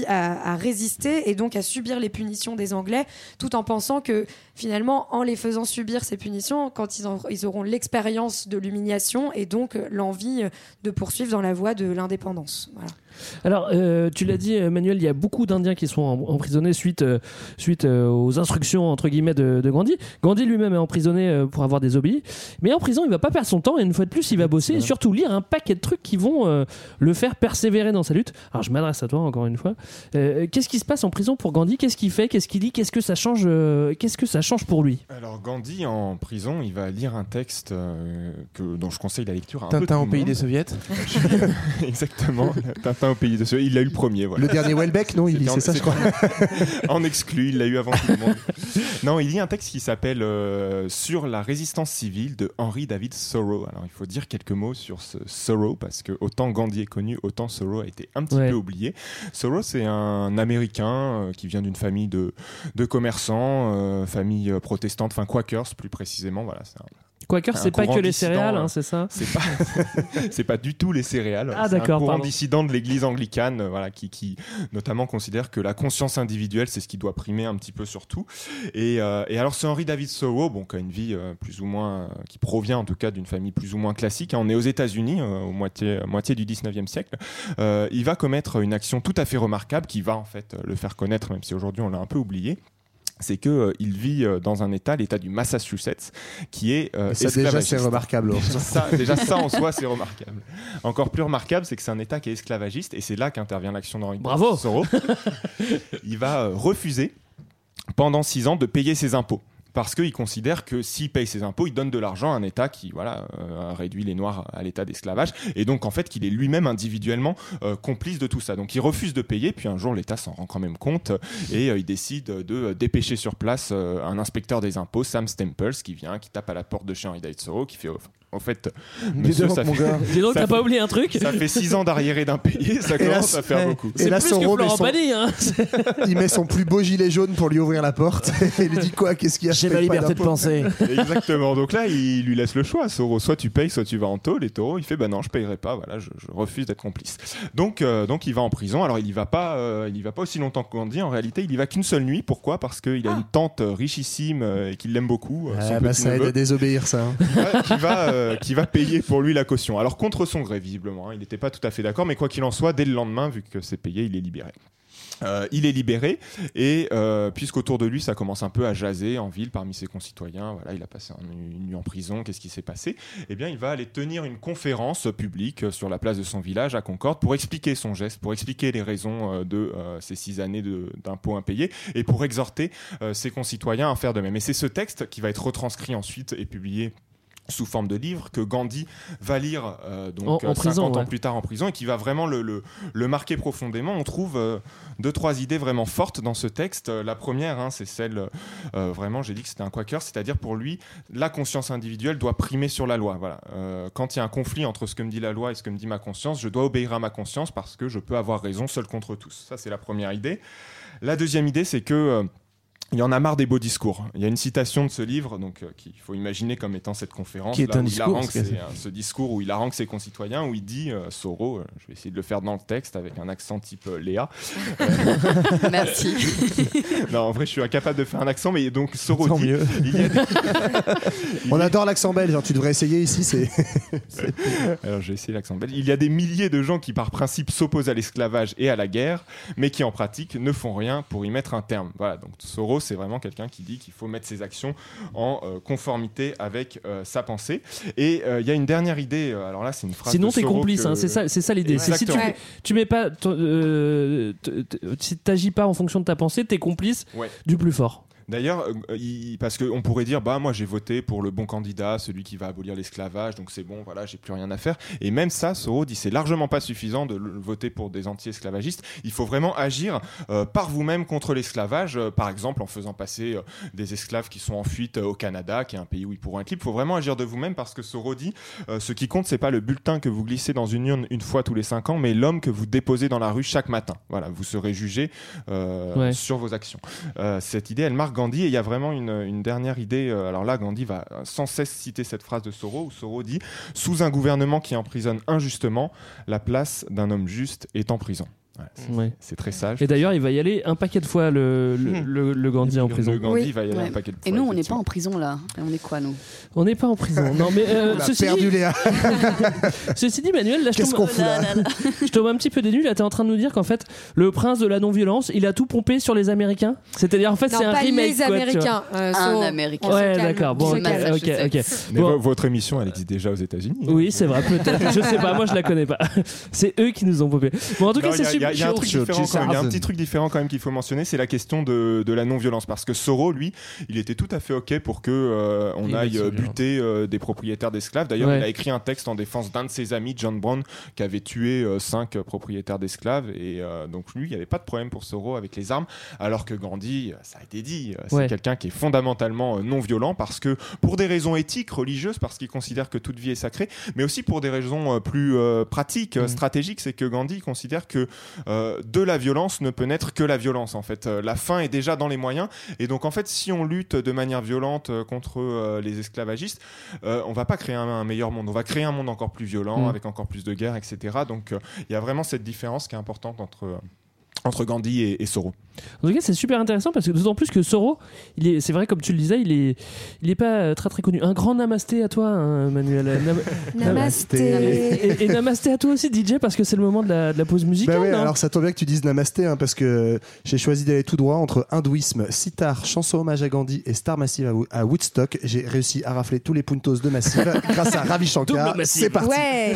à, résister et donc à subir les punitions des Anglais, tout en pensant que finalement, en les faisant subir ces punitions, quand ils, ils auront l'expérience de l'humiliation et donc euh, l'envie euh, de poursuivre dans la voie de l'indépendance. Voilà. Alors, euh, tu l'as dit, Manuel, il y a beaucoup d'Indiens qui sont em- emprisonnés suite, euh, suite euh, aux instructions entre guillemets de, de Gandhi. Gandhi lui-même est emprisonné euh, pour avoir désobéi, mais en prison, il va pas perdre son temps et une fois de plus, il va bosser et surtout lire un paquet de trucs qui vont euh, le faire persévérer dans sa lutte. Alors, je m'adresse à toi encore une fois. Euh, Qu'est-ce qui se passe en prison pour Gandhi? Qu'est-ce qu'il fait? Qu'est-ce qu'il lit? Qu'est-ce que ça change euh, Qu'est-ce que ça change pour lui? Alors Gandhi en prison, il va lire un texte euh, que, dont je conseille la lecture à un Tintin au pays monde. des soviets. Exactement, Tintin au pays des soviets. Il a eu le premier. Voilà. Le dernier Welbeck, non, il c'est ça, je crois. en exclu, il l'a eu avant tout le monde. Non, il lit un texte qui s'appelle euh, Sur la résistance civile de Henry David Thoreau. Alors, il faut dire quelques mots sur ce Thoreau parce que autant Gandhi est connu, autant Thoreau a été un petit Ouais. peu oublié. Thoreau, c'est un Américain euh, qui vient d'une famille de, de commerçants, euh, famille protestante, enfin Quakers plus précisément. Voilà, c'est un- Quaker, c'est pas que les céréales, euh, hein, c'est ça C'est pas, c'est pas du tout les céréales. Ah, C'est d'accord, Un courant pardon. dissident de l'Église anglicane, euh, voilà, qui, qui notamment considère que la conscience individuelle, c'est ce qui doit primer un petit peu sur tout. Et, euh, et alors, c'est Henry David Thoreau, bon, qui a une vie euh, plus ou moins, qui provient en tout cas d'une famille plus ou moins classique. hein. On est aux États-Unis, euh, au moitié, moitié du 19e siècle. Il va commettre une action tout à fait remarquable qui va en fait le faire connaître, même si aujourd'hui on l'a un peu oublié c'est que euh, il vit euh, dans un état, l'état du Massachusetts, qui est euh, ça, déjà, c'est remarquable. Déjà ça, déjà ça en soi, c'est remarquable. Encore plus remarquable, c'est que c'est un état qui est esclavagiste, et c'est là qu'intervient l'action d'Henri Bravo. Thoreau. il va euh, refuser pendant six ans de payer ses impôts. Parce qu'il considère que s'il paye ses impôts, il donne de l'argent à un État qui voilà, euh, réduit les Noirs à l'état d'esclavage. Et donc, en fait, qu'il est lui-même individuellement euh, complice de tout ça. Donc, il refuse de payer. Puis un jour, l'État s'en rend quand même compte. Et euh, il décide de dépêcher sur place un inspecteur des impôts, Sam Stemples, qui vient, qui tape à la porte de chez Henry David Thoreau, qui fait en fait, Dis monsieur, donc, ça mon fait, gars. Dis donc, t'as pas oublié un truc ça fait six ans d'arriéré d'impayé, ça commence à faire beaucoup. Et là, plus que Florent son- Pagny, hein. il met son plus beau gilet jaune pour lui ouvrir la porte et il lui dit quoi Qu'est-ce qu'il y a J'ai ma liberté de penser. Exactement. Donc là, il lui laisse le choix. Soro, soit tu payes, soit tu vas en tôle. Et Taureau, il fait bah non, je payerai pas. Voilà, je, je refuse d'être complice. Donc, euh, donc il va en prison. Alors il y va pas, euh, il y va pas aussi longtemps qu'on dit. En réalité, il y va qu'une seule nuit. Pourquoi? Parce qu'il a une tante euh, richissime et qu'il l'aime beaucoup. Ah, bah, ça aide à désobéir, ça. hein. va, euh, qui va payer pour lui la caution. Alors contre son gré, visiblement. hein. il n'était pas tout à fait d'accord, mais quoi qu'il en soit, dès le lendemain, vu que c'est payé, il est libéré. Euh, il est libéré et euh, puisqu'autour de lui ça commence un peu à jaser en ville parmi ses concitoyens, voilà, il a passé un- une nuit en prison, qu'est-ce qui s'est passé? Eh bien, il va aller tenir une conférence publique sur la place de son village à Concorde pour expliquer son geste, pour expliquer les raisons euh, de euh, ces six années d'impôts impayés et pour exhorter euh, ses concitoyens à faire de même. Et c'est ce texte qui va être retranscrit ensuite et publié sous forme de livre que Gandhi va lire euh, donc En- en euh, 50 prison, ans ouais. plus tard en prison et qui va vraiment le, le, le marquer profondément. On trouve euh, deux trois idées vraiment fortes dans ce texte. La première, hein, c'est celle euh, vraiment, j'ai dit que c'était un quaker, c'est-à-dire pour lui, la conscience individuelle doit primer sur la loi. Voilà. Quand il y a un conflit entre ce que me dit la loi et ce que me dit ma conscience, je dois obéir à ma conscience parce que je peux avoir raison seul contre tous. Ça, c'est la première idée. La deuxième idée, c'est que il y en a marre des beaux discours. Il y a une citation de ce livre, donc euh, qu'il faut imaginer comme étant cette conférence. Qui est là, un où il discours, harangue que ses- euh, ce discours où il harangue ses concitoyens, où il dit, euh, Soro, euh, je vais essayer de le faire dans le texte avec un accent type euh, Léa. Merci. non, en vrai, je suis incapable de faire un accent, mais donc Soro Tant dit, mieux. il y a des- On adore l'accent belge, hein, tu devrais essayer ici. C'est Alors j'ai essayé l'accent belge. Il y a des milliers de gens qui par principe s'opposent à l'esclavage et à la guerre, mais qui en pratique ne font rien pour y mettre un terme. Voilà, donc Soros c'est vraiment quelqu'un qui dit qu'il faut mettre ses actions en euh, conformité avec euh, sa pensée. Et euh, il y a une dernière idée, alors là c'est une phrase Sinon, t'es complice, que- hein, c'est ça, c'est ça l'idée. Si tu, tu mets pas, si t'agis en fonction de ta pensée, t'es complice Ouais. du plus fort. D'ailleurs, euh, il- parce qu'on pourrait dire, bah moi j'ai voté pour le bon candidat, celui qui va abolir l'esclavage, donc c'est bon, voilà, j'ai plus rien à faire. Et même ça, Soro dit, c'est largement pas suffisant de voter pour des anti-esclavagistes. Il faut vraiment agir euh, par vous-même contre l'esclavage, euh, par exemple en faisant passer euh, des esclaves qui sont en fuite euh, au Canada, qui est un pays où ils pourront être libres. Il faut vraiment agir de vous-même parce que Soro dit, euh, ce qui compte, c'est pas le bulletin que vous glissez dans une urne une fois tous les cinq ans, mais l'homme que vous déposez dans la rue chaque matin. Voilà, vous serez jugé euh, Ouais. sur vos actions. Euh, cette idée, elle marque Gandhi et il y a vraiment une, dernière idée. euh, alors là, Gandhi va sans cesse citer cette phrase de Soro où Soro dit Sous un gouvernement qui emprisonne injustement, la place d'un homme juste est en prison. Ouais, c'est- très sage. Et d'ailleurs, il va y aller un paquet de fois le, le, le- le Gandhi en prison. Le Gandhi va y aller Ouais. un paquet de Et fois, nous, on n'est pas en prison là. On est quoi, nous? On n'est pas en prison. Non, mais euh, On a ceci perdu dit, Léa. ceci dit, Manuel, là, je Qu'est-ce tombe, qu'on fout là je tombe un petit peu dénu. Là, t'es en train de nous dire qu'en fait, le prince de la non-violence, il a tout pompé sur les Américains? C'est-à-dire, en fait, c'est un pas remake. les quoi. Américains. euh, Un Soro. Américain. Ouais, d'accord. Bon, ok, ok. Mais votre émission, elle existe déjà aux États-Unis. hein. Oui, c'est vrai, peut-être. Je sais pas, moi je la connais pas. C'est eux qui nous ont popé. Bon, en tout cas, c'est y a- il y a- un super. truc Sur différent Jason quand même. Il y a un Arden. petit truc différent quand même qu'il faut mentionner, c'est la question de, de la non-violence. Parce que Soro, lui, il était tout à fait ok pour que euh, on Il aille euh, buter euh, des propriétaires d'esclaves. D'ailleurs, Ouais. il a écrit un texte en défense d'un de ses amis, John Brown, qui avait tué euh, cinq euh, propriétaires d'esclaves. Et euh, donc lui, il n'y avait pas de problème pour Soro avec les armes. Alors que Gandhi, ça a été dit, c'est Ouais. quelqu'un qui est fondamentalement euh, non violent parce que pour des raisons éthiques, religieuses, parce qu'il considère que toute vie est sacrée, mais aussi pour des raisons plus euh, pratiques, Mhm. stratégiques, c'est que Gandhi considère que euh, de la violence ne peut naître que la violence en fait. Euh, la fin est déjà dans les moyens et donc en fait si on lutte de manière violente euh, contre les esclavagistes, on va pas créer un, un meilleur monde, on va créer un monde encore plus violent Mhm. avec encore plus de guerres, etc. Donc il y a vraiment cette différence qui est importante entre entre Gandhi et, et Soro. En tout cas, c'est super intéressant parce que d'autant plus que Soro, il est, c'est vrai, comme tu le disais, il est, il est pas euh, très très connu. Un grand namasté à toi, hein, Manuel. Nam- Namasté. Et, et namasté à toi aussi, DJ, parce que c'est le moment de la, de la pause musicale. Bah ouais, alors ça tombe bien que tu dises namasté, hein, parce que j'ai choisi d'aller tout droit entre hindouisme, sitar, chanson hommage à Gandhi et star massive à Wo- à Woodstock. J'ai réussi à rafler tous les puntos de massive grâce à Ravi Shankar. Double massive. C'est parti. Ouais.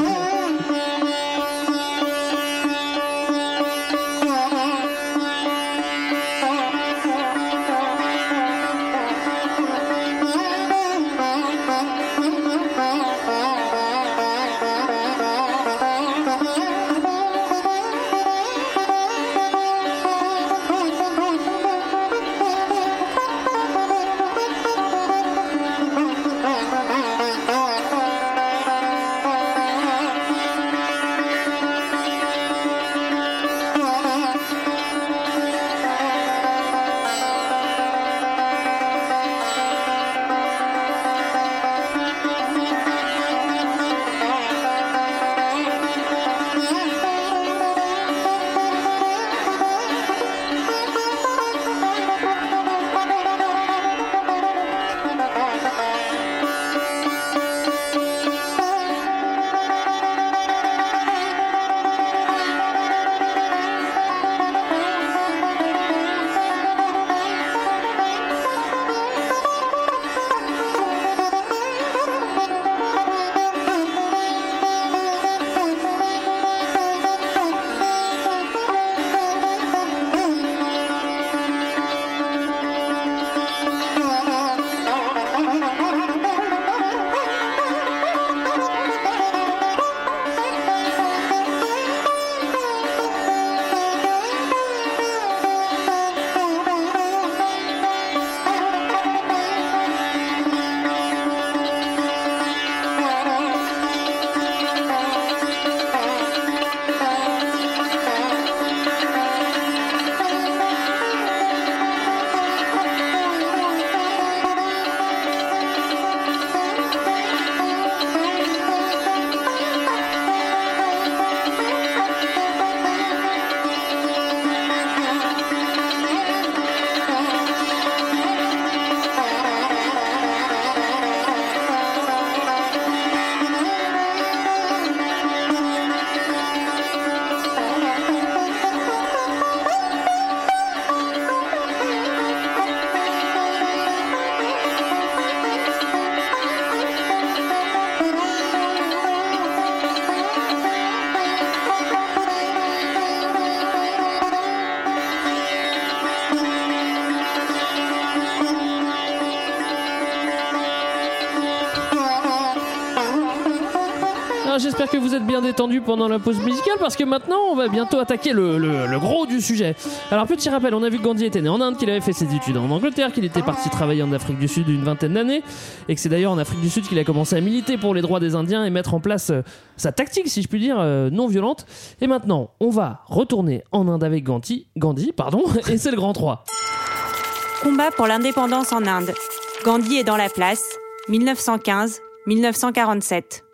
Bien détendus pendant la pause musicale parce que maintenant on va bientôt attaquer le gros du sujet. Alors petit rappel, on a vu que Gandhi était né en Inde, qu'il avait fait ses études en Angleterre, qu'il était parti travailler en Afrique du Sud une vingtaine d'années et que c'est d'ailleurs en Afrique du Sud qu'il a commencé à militer pour les droits des Indiens et mettre en place euh, sa tactique, si je puis dire, euh, non violente. Et maintenant, on va retourner en Inde avec Gandhi, Gandhi pardon, et c'est le grand 3. Combat pour l'indépendance en Inde. Gandhi est dans la place. 1915-1947.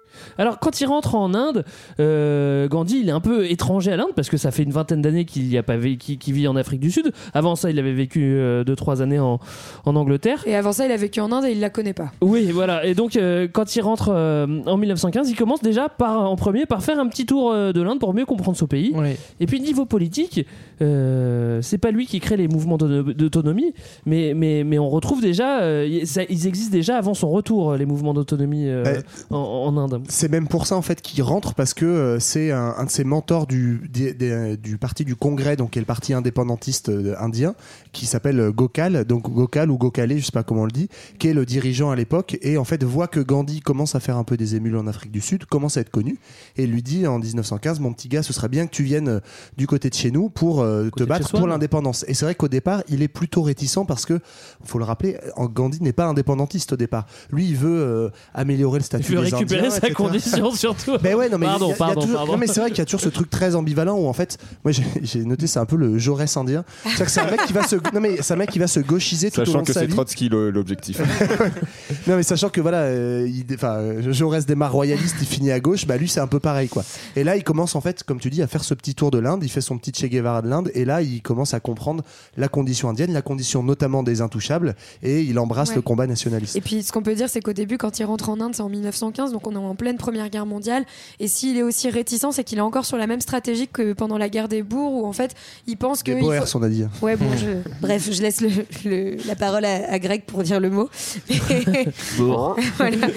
Alors, quand il rentre en Inde, euh, Gandhi, il est un peu étranger à l'Inde parce que ça fait une vingtaine d'années qu'il y a pas qu'il- vit en Afrique du Sud. Avant ça, il avait vécu 2-3 années en, en Angleterre. Et avant ça, il a vécu en Inde et il la connaît pas. Oui, voilà. Et donc, euh, quand il rentre euh, en 1915, il commence déjà par, en premier par faire un petit tour euh, de l'Inde pour mieux comprendre son pays. Et puis, niveau politique, euh, c'est pas lui qui crée les mouvements d'auto- d'autonomie, mais, mais, mais on retrouve déjà, euh, ça- ils existent déjà avant son retour, les mouvements d'autonomie euh, en, en Inde. C'est même pour ça en fait qu'il rentre parce que euh, c'est un, un de ses mentors du, des- des- du parti du Congrès, donc qui est le parti indépendantiste euh, indien, qui s'appelle euh, Gokal, donc Gokal ou Gokhale, je sais pas comment on le dit, qui est le dirigeant à l'époque et en fait voit que Gandhi commence à faire un peu des émules en Afrique du Sud, commence à être connu et lui dit en 1915, mon petit gars, ce serait bien que tu viennes euh, du côté de chez nous pour euh, te Côté de battre chez soi, pour non? l'indépendance. Et c'est vrai qu'au départ, il est plutôt réticent parce que, faut le rappeler, euh, Gandhi n'est pas indépendantiste au départ. Lui, il veut euh, améliorer le statut veut des récupérer Indiens, sa etc. surtout. Ben ouais, non, mais Pardon, il y a- il y a pardon, toujours- pardon. non, mais c'est vrai qu'il y a toujours ce truc très ambivalent où en fait, moi j'ai- j'ai noté, c'est un peu le Jaurès indien. C'est-à-dire que c'est un mec qui va se, non mais c'est un mec qui va se gauchiser tout au long Sachant de que sa c'est vie. Trotsky le- l'objectif. Non mais sachant que voilà, euh, il, enfin, euh, Jaurès démarre royaliste, il finit à gauche, bah lui c'est un peu pareil quoi. Et là il commence en fait, comme tu dis, à faire ce petit tour de l'Inde, il fait son petit Che Guevara de l'Inde, et là il commence à comprendre la condition indienne, la condition notamment des intouchables, et il embrasse Ouais. le combat nationaliste. Et puis, ce qu'on peut dire, c'est qu'au début, quand il rentre en Inde, c'est en 1915, donc on est en pleine Première Guerre mondiale. Et s'il est aussi réticent, c'est qu'il est encore sur la même stratégie que pendant la guerre des bourgs, où en fait, il pense que. Des Boers, faut- on a dit. Ouais, bon, je... bref, je laisse le- le- la parole à, à Greg pour dire le mot. Mais, Voilà.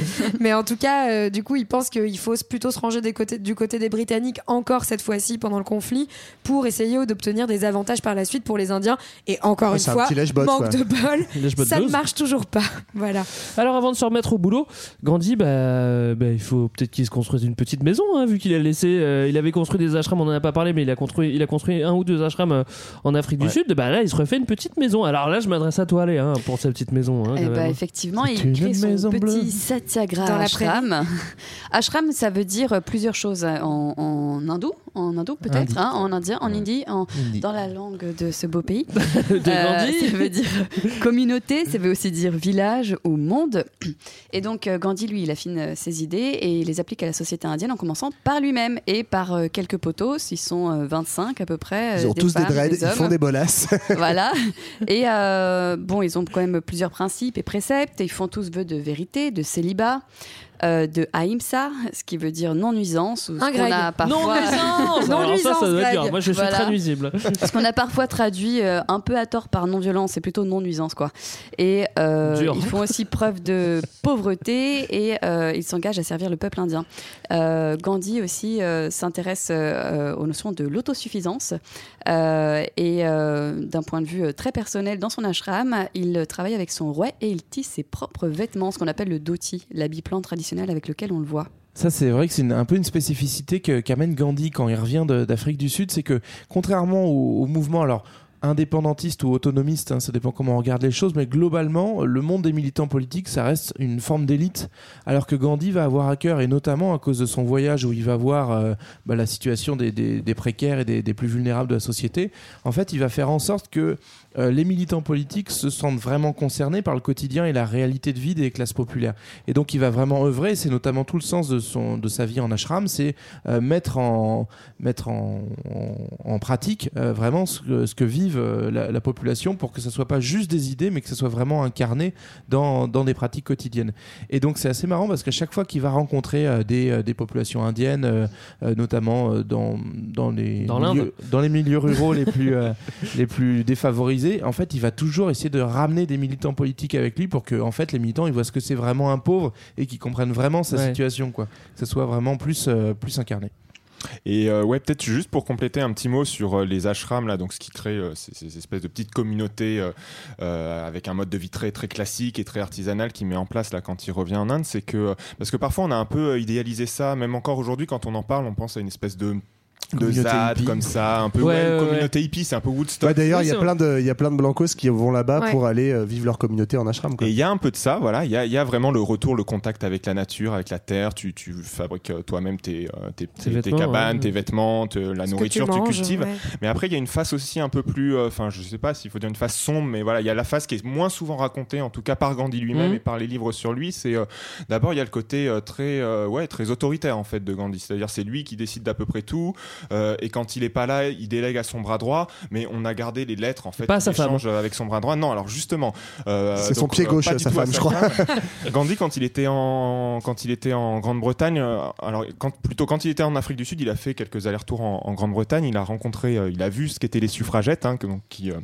Mais en tout cas, euh, du coup, il pense qu'il faut plutôt se ranger des côtés- du côté des Britanniques, encore cette fois-ci pendant le conflit, pour essayer d'obtenir des avantages par la suite pour les Indiens. Et encore Ouais, une un fois, lèche-botte, manque quoi. de bol, ça ne marche toujours pas. Voilà. Alors avant de se remettre au boulot, Gandhi, bah, bah, il faut peut-être qu'il se construise une petite maison, hein, vu qu'il a laissé, euh, il avait construit des ashrams, on en a pas parlé, mais il a construit, il a construit un ou deux ashrams euh, en Afrique du. Sud. Bah là, il se refait une petite maison. Alors là, je m'adresse à toi, Léa, hein, pour cette petite maison. hein, Eh quand bah, effectivement, il une crée son maison petit bleue. Dans ashram. ashram, ça veut dire plusieurs choses en, en hindou, en hindou peut-être, hein, en indien, en hindi, en, Hindi. dans la langue de ce beau pays. De Gandhi. ça veut dire communauté, ça veut aussi dire village ou monde. Et donc euh, Gandhi, lui, il affine euh, ses idées et il les applique à la société indienne en commençant par lui-même et par euh, quelques potos. Ils sont euh, 25 à peu près. Ils euh, ont tous des dreads, ils font des bolasses. voilà. Et euh, bon, ils ont quand même plusieurs principes et préceptes. Ils font tous vœux de vérité, de célibat. Euh, de ahimsa, ce qui veut dire non-nuisance. ou ce Un qu'on Greg. a parfois... Non-nuisance Alors ça, ça doit dire. Moi, je suis Voilà. très nuisible. Ce qu'on a parfois traduit euh, un peu à tort par non-violence, c'est plutôt non-nuisance, quoi. Et euh, ils font aussi preuve de pauvreté et euh, ils s'engagent à servir le peuple indien. Euh, Gandhi aussi euh, s'intéresse euh, aux notions de l'autosuffisance euh, et euh, d'un point de vue très personnel, dans son ashram, il travaille avec son rouet et il tisse ses propres vêtements, ce qu'on appelle le dhoti, l'habit plan traditionnel avec lequel on le voit. Ça, c'est vrai que c'est un peu une spécificité qu'amène Gandhi quand il revient d'Afrique du Sud, c'est que contrairement au, au mouvement, alors indépendantiste ou autonomiste, hein, ça dépend comment on regarde les choses, mais globalement, le monde des militants politiques, ça reste une forme d'élite, alors que Gandhi va avoir à cœur, et notamment à cause de son voyage où il va voir euh, bah, la situation des, précaires et des, plus vulnérables de la société, en fait, il va faire en sorte que euh, les militants politiques se sentent vraiment concernés par le quotidien et la réalité de vie des classes populaires. Et donc il va vraiment œuvrer, c'est notamment tout le sens de, son, de sa vie en ashram, c'est euh, mettre, en, mettre en, pratique vraiment ce que vivent euh, la, la population pour que ce soit pas juste des idées, mais que ce soit vraiment incarné dans, dans des pratiques quotidiennes. Et donc c'est assez marrant parce qu'à chaque fois qu'il va rencontrer euh, des, euh, des populations indiennes, notamment dans, dans, les Dans milieux, dans les milieux ruraux les plus, les plus défavorisés, en fait, il va toujours essayer de ramener des militants politiques avec lui pour que, en fait, les militants ils voient ce que c'est vraiment un pauvre et qu'ils comprennent vraiment sa Ouais. situation, quoi. Que ce soit vraiment plus, plus incarné. Et euh, ouais, peut-être juste pour compléter un petit mot sur euh, les ashrams là, donc ce qui crée euh, ces, ces espèces de petites communautés euh, avec un mode de vie très très classique et très artisanal qui met en place là quand il revient en Inde, c'est que parce que parfois on a un peu idéalisé ça, même encore aujourd'hui quand on en parle, on pense à une espèce de de ZAD comme ça, un peu Ouais, communauté hippie, c'est un peu Woodstock. Ouais, D'ailleurs, il y a plein de, il y a plein de blancos qui vont là-bas Ouais. pour aller euh, vivre leur communauté en ashram. Quoi. Et il y a un peu de ça, voilà. Il y a, il y a vraiment le retour, le contact avec la nature, avec la terre. Tu, tu fabriques euh, toi-même tes, euh, tes, tes- tes cabanes, ouais. tes vêtements, te- la Ce nourriture, tu tu, manges, cultives. ouais. Mais après, il y a une face aussi un peu plus, euh, enfin, je sais pas s'il faut dire une face sombre, mais voilà, il y a la face qui est moins souvent racontée, en tout cas par Gandhi lui-même Mhm. et par les livres sur lui. C'est euh, d'abord il y a le côté euh, très, euh, ouais, très autoritaire en fait de Gandhi. C'est-à-dire c'est lui qui décide d'à peu près tout. Euh, et quand il est pas là, il délègue à son bras droit. Mais on a gardé les lettres en fait. Pas à sa femme. avec son bras droit. Non, alors justement, euh, C'est son pied euh, gauche, sa femme, je crois. Gandhi, quand il était en, quand il était en Grande-Bretagne, alors quand, plutôt quand il était en Afrique du Sud, il a fait quelques allers-retours en, en Grande-Bretagne. Il a rencontré, euh, il a vu ce qu'étaient les suffragettes, hein, que- donc, qui euh,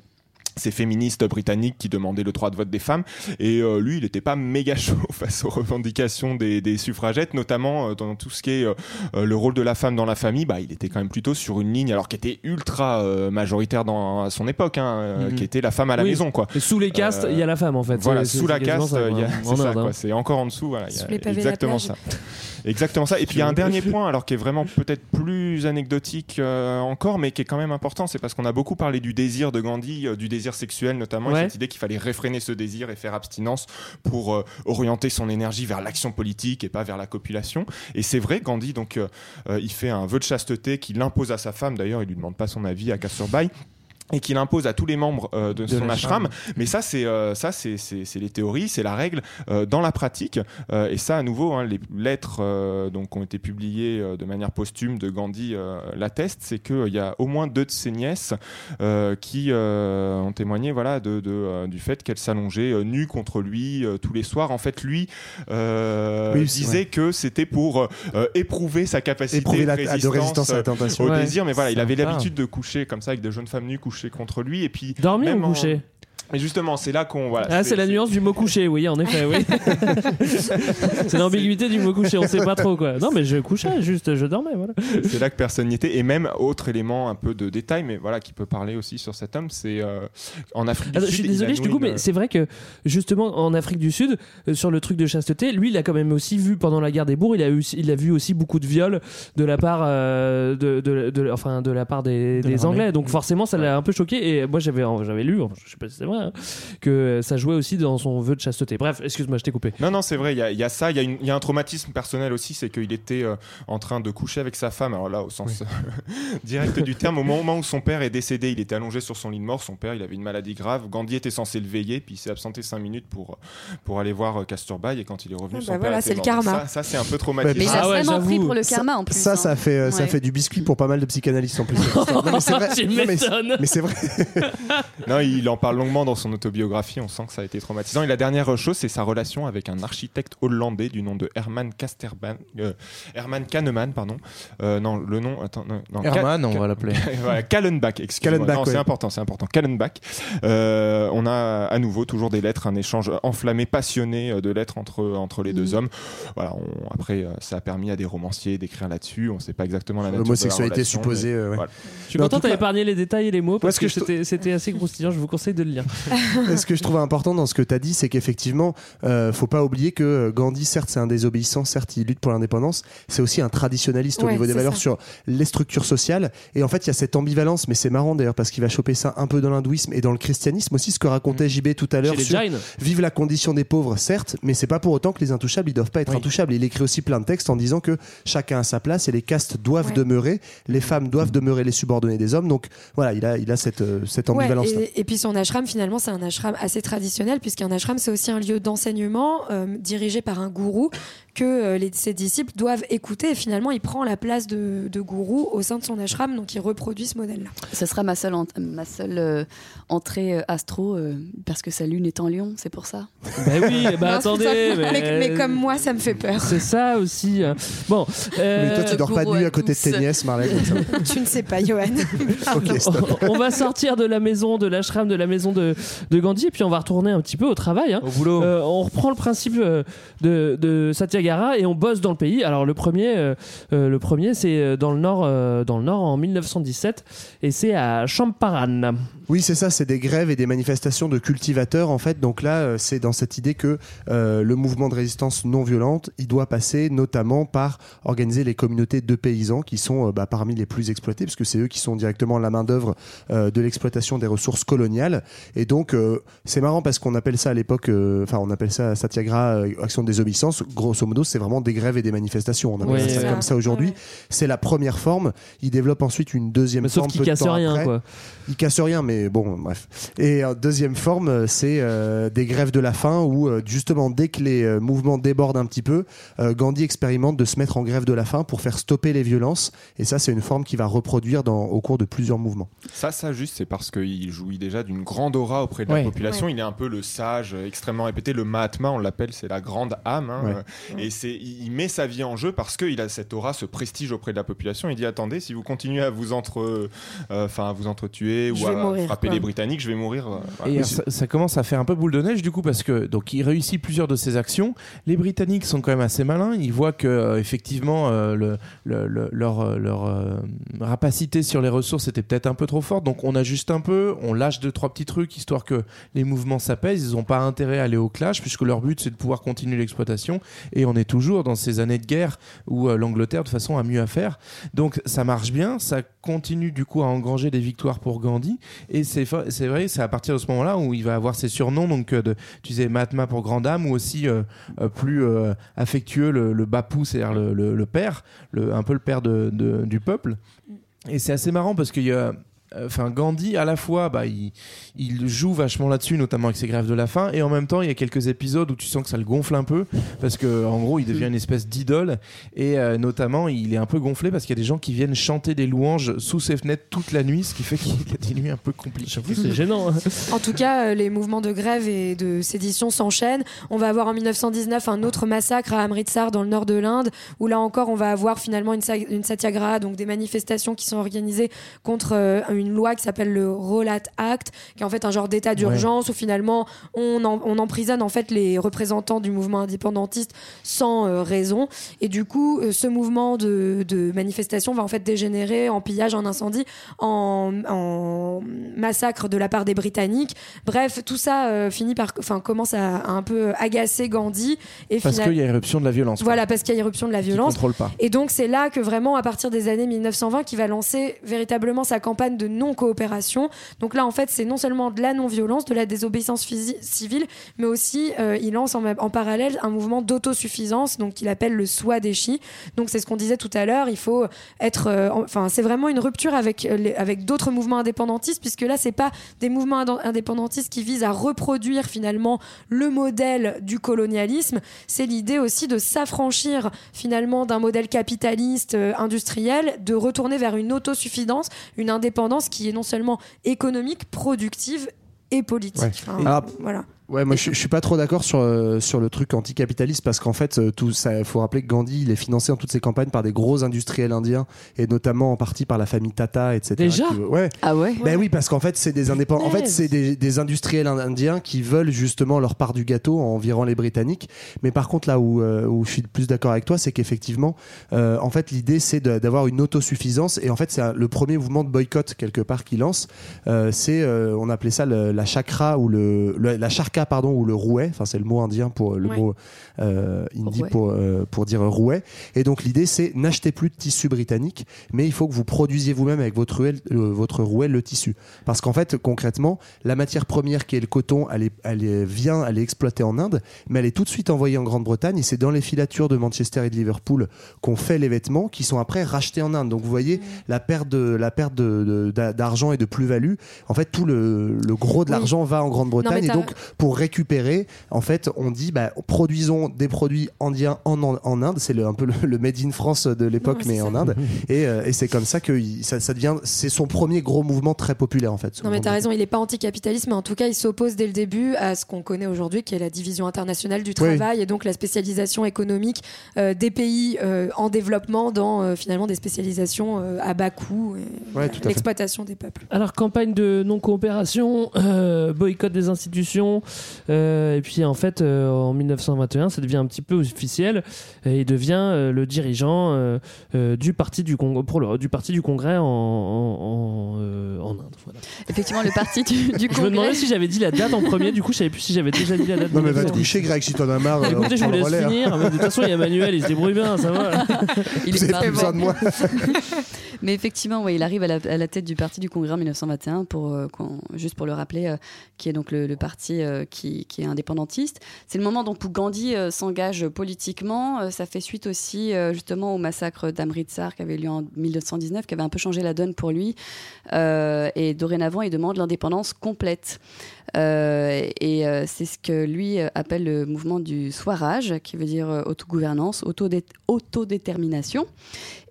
ces féministes britanniques qui demandaient le droit de vote des femmes. Et euh, lui, il n'était pas méga chaud face aux revendications des, des suffragettes, notamment euh, dans tout ce qui est euh, le rôle de la femme dans la famille. Bah, il était quand même plutôt sur une ligne, alors qui était ultra euh, majoritaire dans à son époque, hein, Mhm. qui était la femme à la Oui. maison, quoi. Et sous les castes, il y a la femme en fait. Voilà, sous la caste, c'est hein. C'est encore en dessous, voilà. il y a Sous les pavés de la exactement plage. ça. Exactement ça. Et puis il y a un dernier point, alors qui est vraiment peut-être plus anecdotique euh, encore, mais qui est quand même important, c'est parce qu'on a beaucoup parlé du désir de Gandhi, euh, du désir sexuel notamment, Ouais. et cette idée qu'il fallait réfréner ce désir et faire abstinence pour euh, orienter son énergie vers l'action politique et pas vers la copulation. Et c'est vrai, Gandhi, donc il fait un vœu de chasteté qu'il impose à sa femme. D'ailleurs, il lui demande pas son avis à Kasturbai et qu'il impose à tous les membres euh, de, De son ashram. Mais ça, c'est euh, ça, c'est les théories, c'est la règle. Euh, dans la pratique, euh, et ça, à nouveau, hein, les lettres euh, donc ont été publiées euh, de manière posthume de Gandhi euh, l'attestent, c'est qu'il y a au moins deux de ses nièces euh, qui euh, ont témoigné, voilà, de, de, du fait qu'elles s'allongeaient euh, nues contre lui euh, tous les soirs. En fait, lui euh, Oui, disait que c'était pour euh, éprouver sa capacité Éprouver la- de, de résistance, résistance à la tentation. au Ouais. désir. Mais voilà, il avait l'habitude de coucher comme ça avec des jeunes femmes nues couchées contre lui, et puis Dormir ou en- coucher? Mais justement, c'est là qu'on voilà. Ah, c'est la nuance du mot coucher, oui, en effet, oui. c'est l'ambiguïté du mot coucher, on sait pas trop quoi. Non, mais je couchais, juste, je dormais, voilà. c'est là que personne n'y était. Et même autre élément un peu de détail, mais voilà, qui peut parler aussi sur cet homme, c'est euh, en Afrique du je Sud. suis désolé, coupe, une- mais c'est vrai que justement en Afrique du Sud, euh, sur le truc de chasteté, lui, il a quand même aussi vu pendant la guerre des bourgs, il a, eu, il a vu aussi beaucoup de viols de la part, euh, de, de- de- enfin, de la part des, De des l'armée. Anglais. Donc forcément, ça l'a un peu choqué. Et moi, j'avais, j'avais lu, je sais pas si c'est vrai, hein, que ça jouait aussi dans son vœu de chasteté. Bref, excuse-moi, je t'ai coupé. Non, non, c'est vrai, il y, a- il y a ça, il y, a y un traumatisme personnel aussi, c'est qu'il était euh, en train de coucher avec sa femme, alors là, au sens direct du terme, au moment où son père est décédé, il était allongé sur son lit de mort, son père, il avait une maladie grave, Gandhi était censé le veiller, puis il s'est absenté 5 minutes pour, pour aller voir euh, Kasturbai, et quand il est revenu, Ah son bah père voilà, était c'est le mort. karma. Ça, ça, c'est un peu traumatisant. Mais il a Ah ouais, vraiment pris pour le karma en plus. Ça, ça hein. fait, euh, ça fait du biscuit pour pas mal de psychanalystes en plus. Non, mais c'est vrai. Non, mais- m'étonnes. mais c'est vrai. Non, il en parle longuement dans son autobiographie. On sent que ça a été traumatisant. Et la dernière chose, c'est sa relation avec un architecte hollandais du nom de Herman Kasterban, euh, Herman Kahneman, pardon. Euh, non, le nom. Attends, non, non, Herman, Ka- on va l'appeler. voilà, Kallenbach, excusez-moi. Ouais. c'est important, c'est important. Kallenbach. Euh, on a à nouveau toujours des lettres, un échange enflammé, passionné de lettres entre entre les Mm. deux hommes. Voilà. on- après, ça a permis à des romanciers d'écrire là-dessus. On ne sait pas exactement la nature L'homosexualité supposée, mais euh, ouais. voilà. Je suis content t'as épargné les détails et les mots parce ce que, que c'était assez croustillant. Je vous conseille de le lire. Ce que je trouve important dans ce que tu as dit, c'est qu'effectivement, euh, faut pas oublier que euh, Gandhi, certes, c'est un désobéissant, certes, il lutte pour l'indépendance, c'est aussi un traditionnaliste au Ouais, niveau des valeurs ça. sur les structures sociales. Et en fait, il y a cette ambivalence, mais c'est marrant d'ailleurs parce qu'il va choper ça un peu dans l'hindouisme et dans le christianisme aussi, ce que racontait JB tout à l'heure sur. Vive la condition des pauvres, certes, mais c'est pas pour autant que les intouchables, ils doivent pas être Oui. intouchables. Il écrit aussi plein de textes en disant que chacun a sa place et les castes doivent Ouais. demeurer, les femmes doivent demeurer les subordonnés des hommes. Donc voilà, il a, il a cette, euh, cette Ouais, ambivalence. et, et puis son ashram, finalement, c'est un ashram assez traditionnel, puisqu'un ashram, c'est aussi un lieu d'enseignement euh, dirigé par un gourou que euh, les, ses disciples doivent écouter. Et finalement, il prend la place de, de gourou au sein de son ashram, donc il reproduit ce modèle-là. Ce sera ma seule, en- ma seule euh, entrée euh, astro, euh, parce que sa lune est en lion, c'est pour ça. Bah oui, bah Non, attendez. Mais, mais, mais comme moi, ça me fait peur. C'est ça aussi. hein. Bon. euh, Mais toi, tu dors pas de nuit à à côté de tes nièces, Marlène. tu ne sais pas, Johan. On va sortir de la maison, de l'ashram, de la maison de, de Gandhi, et puis on va retourner un petit peu au travail. hein. Au boulot. Euh, on reprend le principe de, de Et on bosse dans le pays. Alors le premier, euh, euh, c'est euh, dans le nord, dans le nord en 1917 et c'est à Champaran. Oui, c'est ça, c'est des grèves et des manifestations de cultivateurs en fait. Donc là, euh, c'est dans cette idée que euh, le mouvement de résistance non violente, il doit passer notamment par organiser les communautés de paysans qui sont euh, bah, parmi les plus exploités, puisque c'est eux qui sont directement la main d'œuvre euh, de l'exploitation des ressources coloniales. Et donc, euh, c'est marrant parce qu'on appelle ça à l'époque, euh, enfin, on appelle ça Satyagraha, euh, action de désobéissance. Grosso modo, c'est vraiment des grèves et des manifestations. On appelle ça comme ça aujourd'hui. C'est la première forme. Il développe ensuite une deuxième Mais sauf forme. qu'il peu de casse temps rien, après. quoi. Il casse rien, mais bon, bref. Et en deuxième forme, euh, c'est euh, des grèves de la faim où, euh, justement, dès que les mouvements débordent un petit peu, euh, Gandhi expérimente de se mettre en grève de la faim pour faire stopper les violences. Et ça, c'est une forme qui va reproduire dans, au cours de plusieurs mouvements. Ça, ça juste, c'est parce qu'il jouit déjà d'une grande aura auprès de Ouais. la population. Ouais. Il est un peu le sage, extrêmement répété. Le Mahatma, on l'appelle, c'est la grande âme. hein, Ouais. Et c'est, il met sa vie en jeu parce qu'il a cette aura, ce prestige auprès de la population. Il dit attendez, si vous continuez à vous entre, euh, enfin, à vous entretuer Je ou vais à mourir, frapper quoi. les Britanniques, je vais mourir. euh, voilà. Et alors, ça, ça commence à faire un peu boule de neige du coup parce que donc il réussit plusieurs de ses actions. Les Britanniques sont quand même assez malins. Ils voient que euh, effectivement euh, le, le- le- leur leur euh, rapacité sur les ressources était peut-être un peu trop forte. Donc on ajuste un peu, on lâche deux trois petits trucs histoire que les mouvements s'apaisent. Ils n'ont pas intérêt à aller au clash puisque leur but c'est de pouvoir continuer l'exploitation. Et on est toujours dans ces années de guerre où euh, l'Angleterre de toute façon a mieux à faire. Donc ça marche bien, ça continue du coup à engranger des victoires pour Gandhi. Et c'est vrai, c'est à partir de ce moment-là où il va avoir ses surnoms, donc euh, de, tu disais Mahatma pour grande dame, ou aussi euh, euh, plus affectueux le, le Bapu, c'est-à-dire le, le- le père, un peu le père de- du peuple. Et c'est assez marrant parce qu'il y a. Enfin, Gandhi, à la fois, bah, il, il joue vachement là-dessus, notamment avec ses grèves de la faim, et en même temps, il y a quelques épisodes où tu sens que ça le gonfle un peu, parce que en gros, il devient une espèce d'idole, et euh, notamment, il est un peu gonflé parce qu'il y a des gens qui viennent chanter des louanges sous ses fenêtres toute la nuit, ce qui fait qu'il a des nuits un peu compliquées. C'est gênant. hein. En tout cas, euh, les mouvements de grève et de sédition s'enchaînent. On va avoir en 1919 un autre massacre à Amritsar dans le nord de l'Inde, où là encore on va avoir finalement une, sa- une satyagraha, donc des manifestations qui sont organisées contre euh, une loi qui s'appelle le Rolat Act, qui est en fait un genre d'état d'urgence où finalement on, en- on emprisonne en fait les représentants du mouvement indépendantiste sans euh, raison. Et du coup, euh, ce mouvement de, de manifestation va en fait dégénérer en pillage, en incendie, en, en massacre de la part des Britanniques. Bref, tout ça euh, finit par, enfin, commence à, à un peu agacer Gandhi. Et Parce qu'il y a éruption de la violence. Voilà, parce qu'il y a irruption de la violence. pas. Et donc c'est là que vraiment, à partir des années 1920, qu'il va lancer véritablement sa campagne de non-coopération. Donc là, en fait, c'est non seulement de la non-violence, de la désobéissance civile, mais aussi euh, il lance en, parallèle un mouvement d'autosuffisance, donc qu'il appelle le Swadeshi. Donc c'est ce qu'on disait tout à l'heure. Il faut être, euh, en- enfin, c'est vraiment une rupture avec euh, avec d'autres mouvements indépendantistes, puisque là, c'est pas des mouvements indépendantistes qui visent à reproduire finalement le modèle du colonialisme. C'est l'idée aussi de s'affranchir finalement d'un modèle capitaliste industriel, de retourner vers une autosuffisance, une indépendance qui est non seulement économique, productive et politique. Ouais. Enfin, Alors, voilà. Ouais, moi je, je suis pas trop d'accord sur, euh, sur le truc anticapitaliste parce qu'en fait, euh, tout ça, faut rappeler que Gandhi, il est financé dans toutes ses campagnes par des gros industriels indiens et notamment en partie par la famille Tata, etc. Déjà qui- ouais. Ah ouais Ben oui, parce qu'en fait, c'est des indépendants. En fait, c'est des, des industriels indiens qui veulent justement leur part du gâteau en virant les Britanniques. Mais par contre, là où, euh, où je suis le plus d'accord avec toi, c'est qu'effectivement, euh, en fait, l'idée c'est d'avoir une autosuffisance. Et en fait, c'est le premier mouvement de boycott quelque part qu'il lance. Euh, c'est, euh, on appelait ça le- la chakra ou le, le- la pardon ou le rouet. Enfin, c'est le mot indien pour le Ouais. mot euh, Rouet. pour euh, pour dire rouet. Et donc l'idée c'est n'achetez plus de tissu britannique, mais il faut que vous produisiez vous-même avec votre rouet, euh, votre rouet le tissu. Parce qu'en fait, concrètement, la matière première qui est le coton, elle, est, elle est- vient, elle est exploitée en Inde, mais elle est tout de suite envoyée en Grande-Bretagne. Et c'est dans les filatures de Manchester et de Liverpool qu'on fait les vêtements qui sont après rachetés en Inde. Donc vous voyez la perte de la perte de- d'argent et de plus-value. En fait, tout le, le gros de Oui. l'argent va en Grande-Bretagne. Et donc, pour récupérer, en fait, on dit, bah, produisons des produits indiens en, en, en Inde. C'est un peu le, le made in France de l'époque, mais ça. en Inde. Et, euh, et c'est comme ça que il- ça, ça devient, c'est son premier gros mouvement très populaire, en fait. Non mais t'as raison, il n'est pas anticapitaliste, mais en tout cas il s'oppose dès le début à ce qu'on connaît aujourd'hui, qui est la division internationale du travail et donc la spécialisation économique euh, des pays euh, en développement dans euh, finalement des spécialisations euh, à bas coût, et, voilà, l'exploitation des peuples. Alors, campagne de non-coopération, euh, boycott des institutions, Euh, et puis en fait, euh, en 1921, ça devient un petit peu officiel. Et il devient euh, le dirigeant euh, euh, du parti du Congrès pour le du parti du Congrès en en, en, euh, en Inde. Voilà. Effectivement, le parti du, du Je me Congrès. demandais si j'avais dit la date en premier. Du coup, je savais plus si j'avais déjà dit la date. Non, mais va te coucher, Greg, si t'en as marre. euh, Écoutez, on je vous laisse relais, hein. finir. mais De toute façon, il y a Manuel, il se débrouille bien, ça va. Il Vous est avez pas plus besoin de moi. Mais effectivement, ouais, il arrive à la, à la tête du parti du Congrès en 1921, pour, euh, juste pour le rappeler, euh, qui est donc le, le parti euh, qui, qui est indépendantiste. C'est le moment donc où Gandhi euh, s'engage politiquement. Euh, ça fait suite aussi euh, justement au massacre d'Amritsar qui avait eu lieu en 1919, qui avait un peu changé la donne pour lui. Et dorénavant, il demande l'indépendance complète. Euh, et euh, c'est ce que lui euh, appelle le mouvement du Swaraj, qui veut dire autogouvernance, autodé- autodétermination.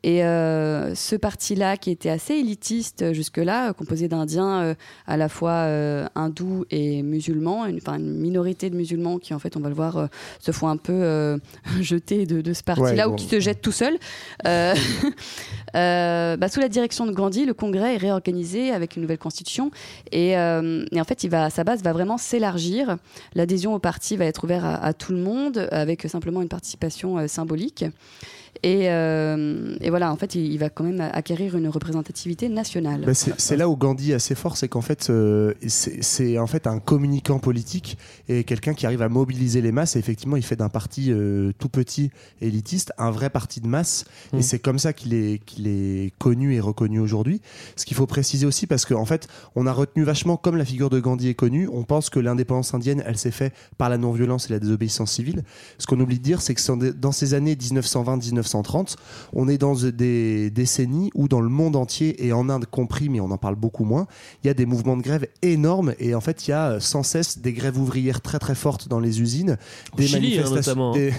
Et euh, ce parti-là, qui était assez élitiste jusque-là, composé d'Indiens euh, à la fois euh, hindous et musulmans, une, minorité de musulmans qui, en fait, on va le voir, se font un peu jeter de, de ce parti-là Ouais, ou bon. qui se jettent tout seuls. Bah, sous la direction de Gandhi, le Congrès est réorganisé avec une nouvelle constitution et, et en fait, il va, sa va vraiment s'élargir. L'adhésion au parti va être ouverte à, à tout le monde avec simplement une participation euh, symbolique. Et, euh, et voilà, en fait, il, il va quand même acquérir une représentativité nationale. Bah, c'est là où Gandhi est assez fort, c'est qu'en fait, euh, c'est en fait un communicant politique et quelqu'un qui arrive à mobiliser les masses. Et effectivement, il fait d'un parti euh, tout petit, élitiste, un vrai parti de masse. Mm. Et c'est comme ça qu'il est, qu'il est connu et reconnu aujourd'hui. Ce qu'il faut préciser aussi, parce qu'en fait, on a retenu vachement, comme la figure de Gandhi est connue, on pense que l'indépendance indienne, elle s'est faite par la non-violence et la désobéissance civile. Ce qu'on oublie de dire, c'est que dans ces années 1920-1930, on est dans des décennies où dans le monde entier et en Inde compris, mais on en parle beaucoup moins, il y a des mouvements de grève énormes et en fait il y a euh, sans cesse des grèves ouvrières très très fortes dans les usines, des, Chili, hein, manifestations, notamment, des,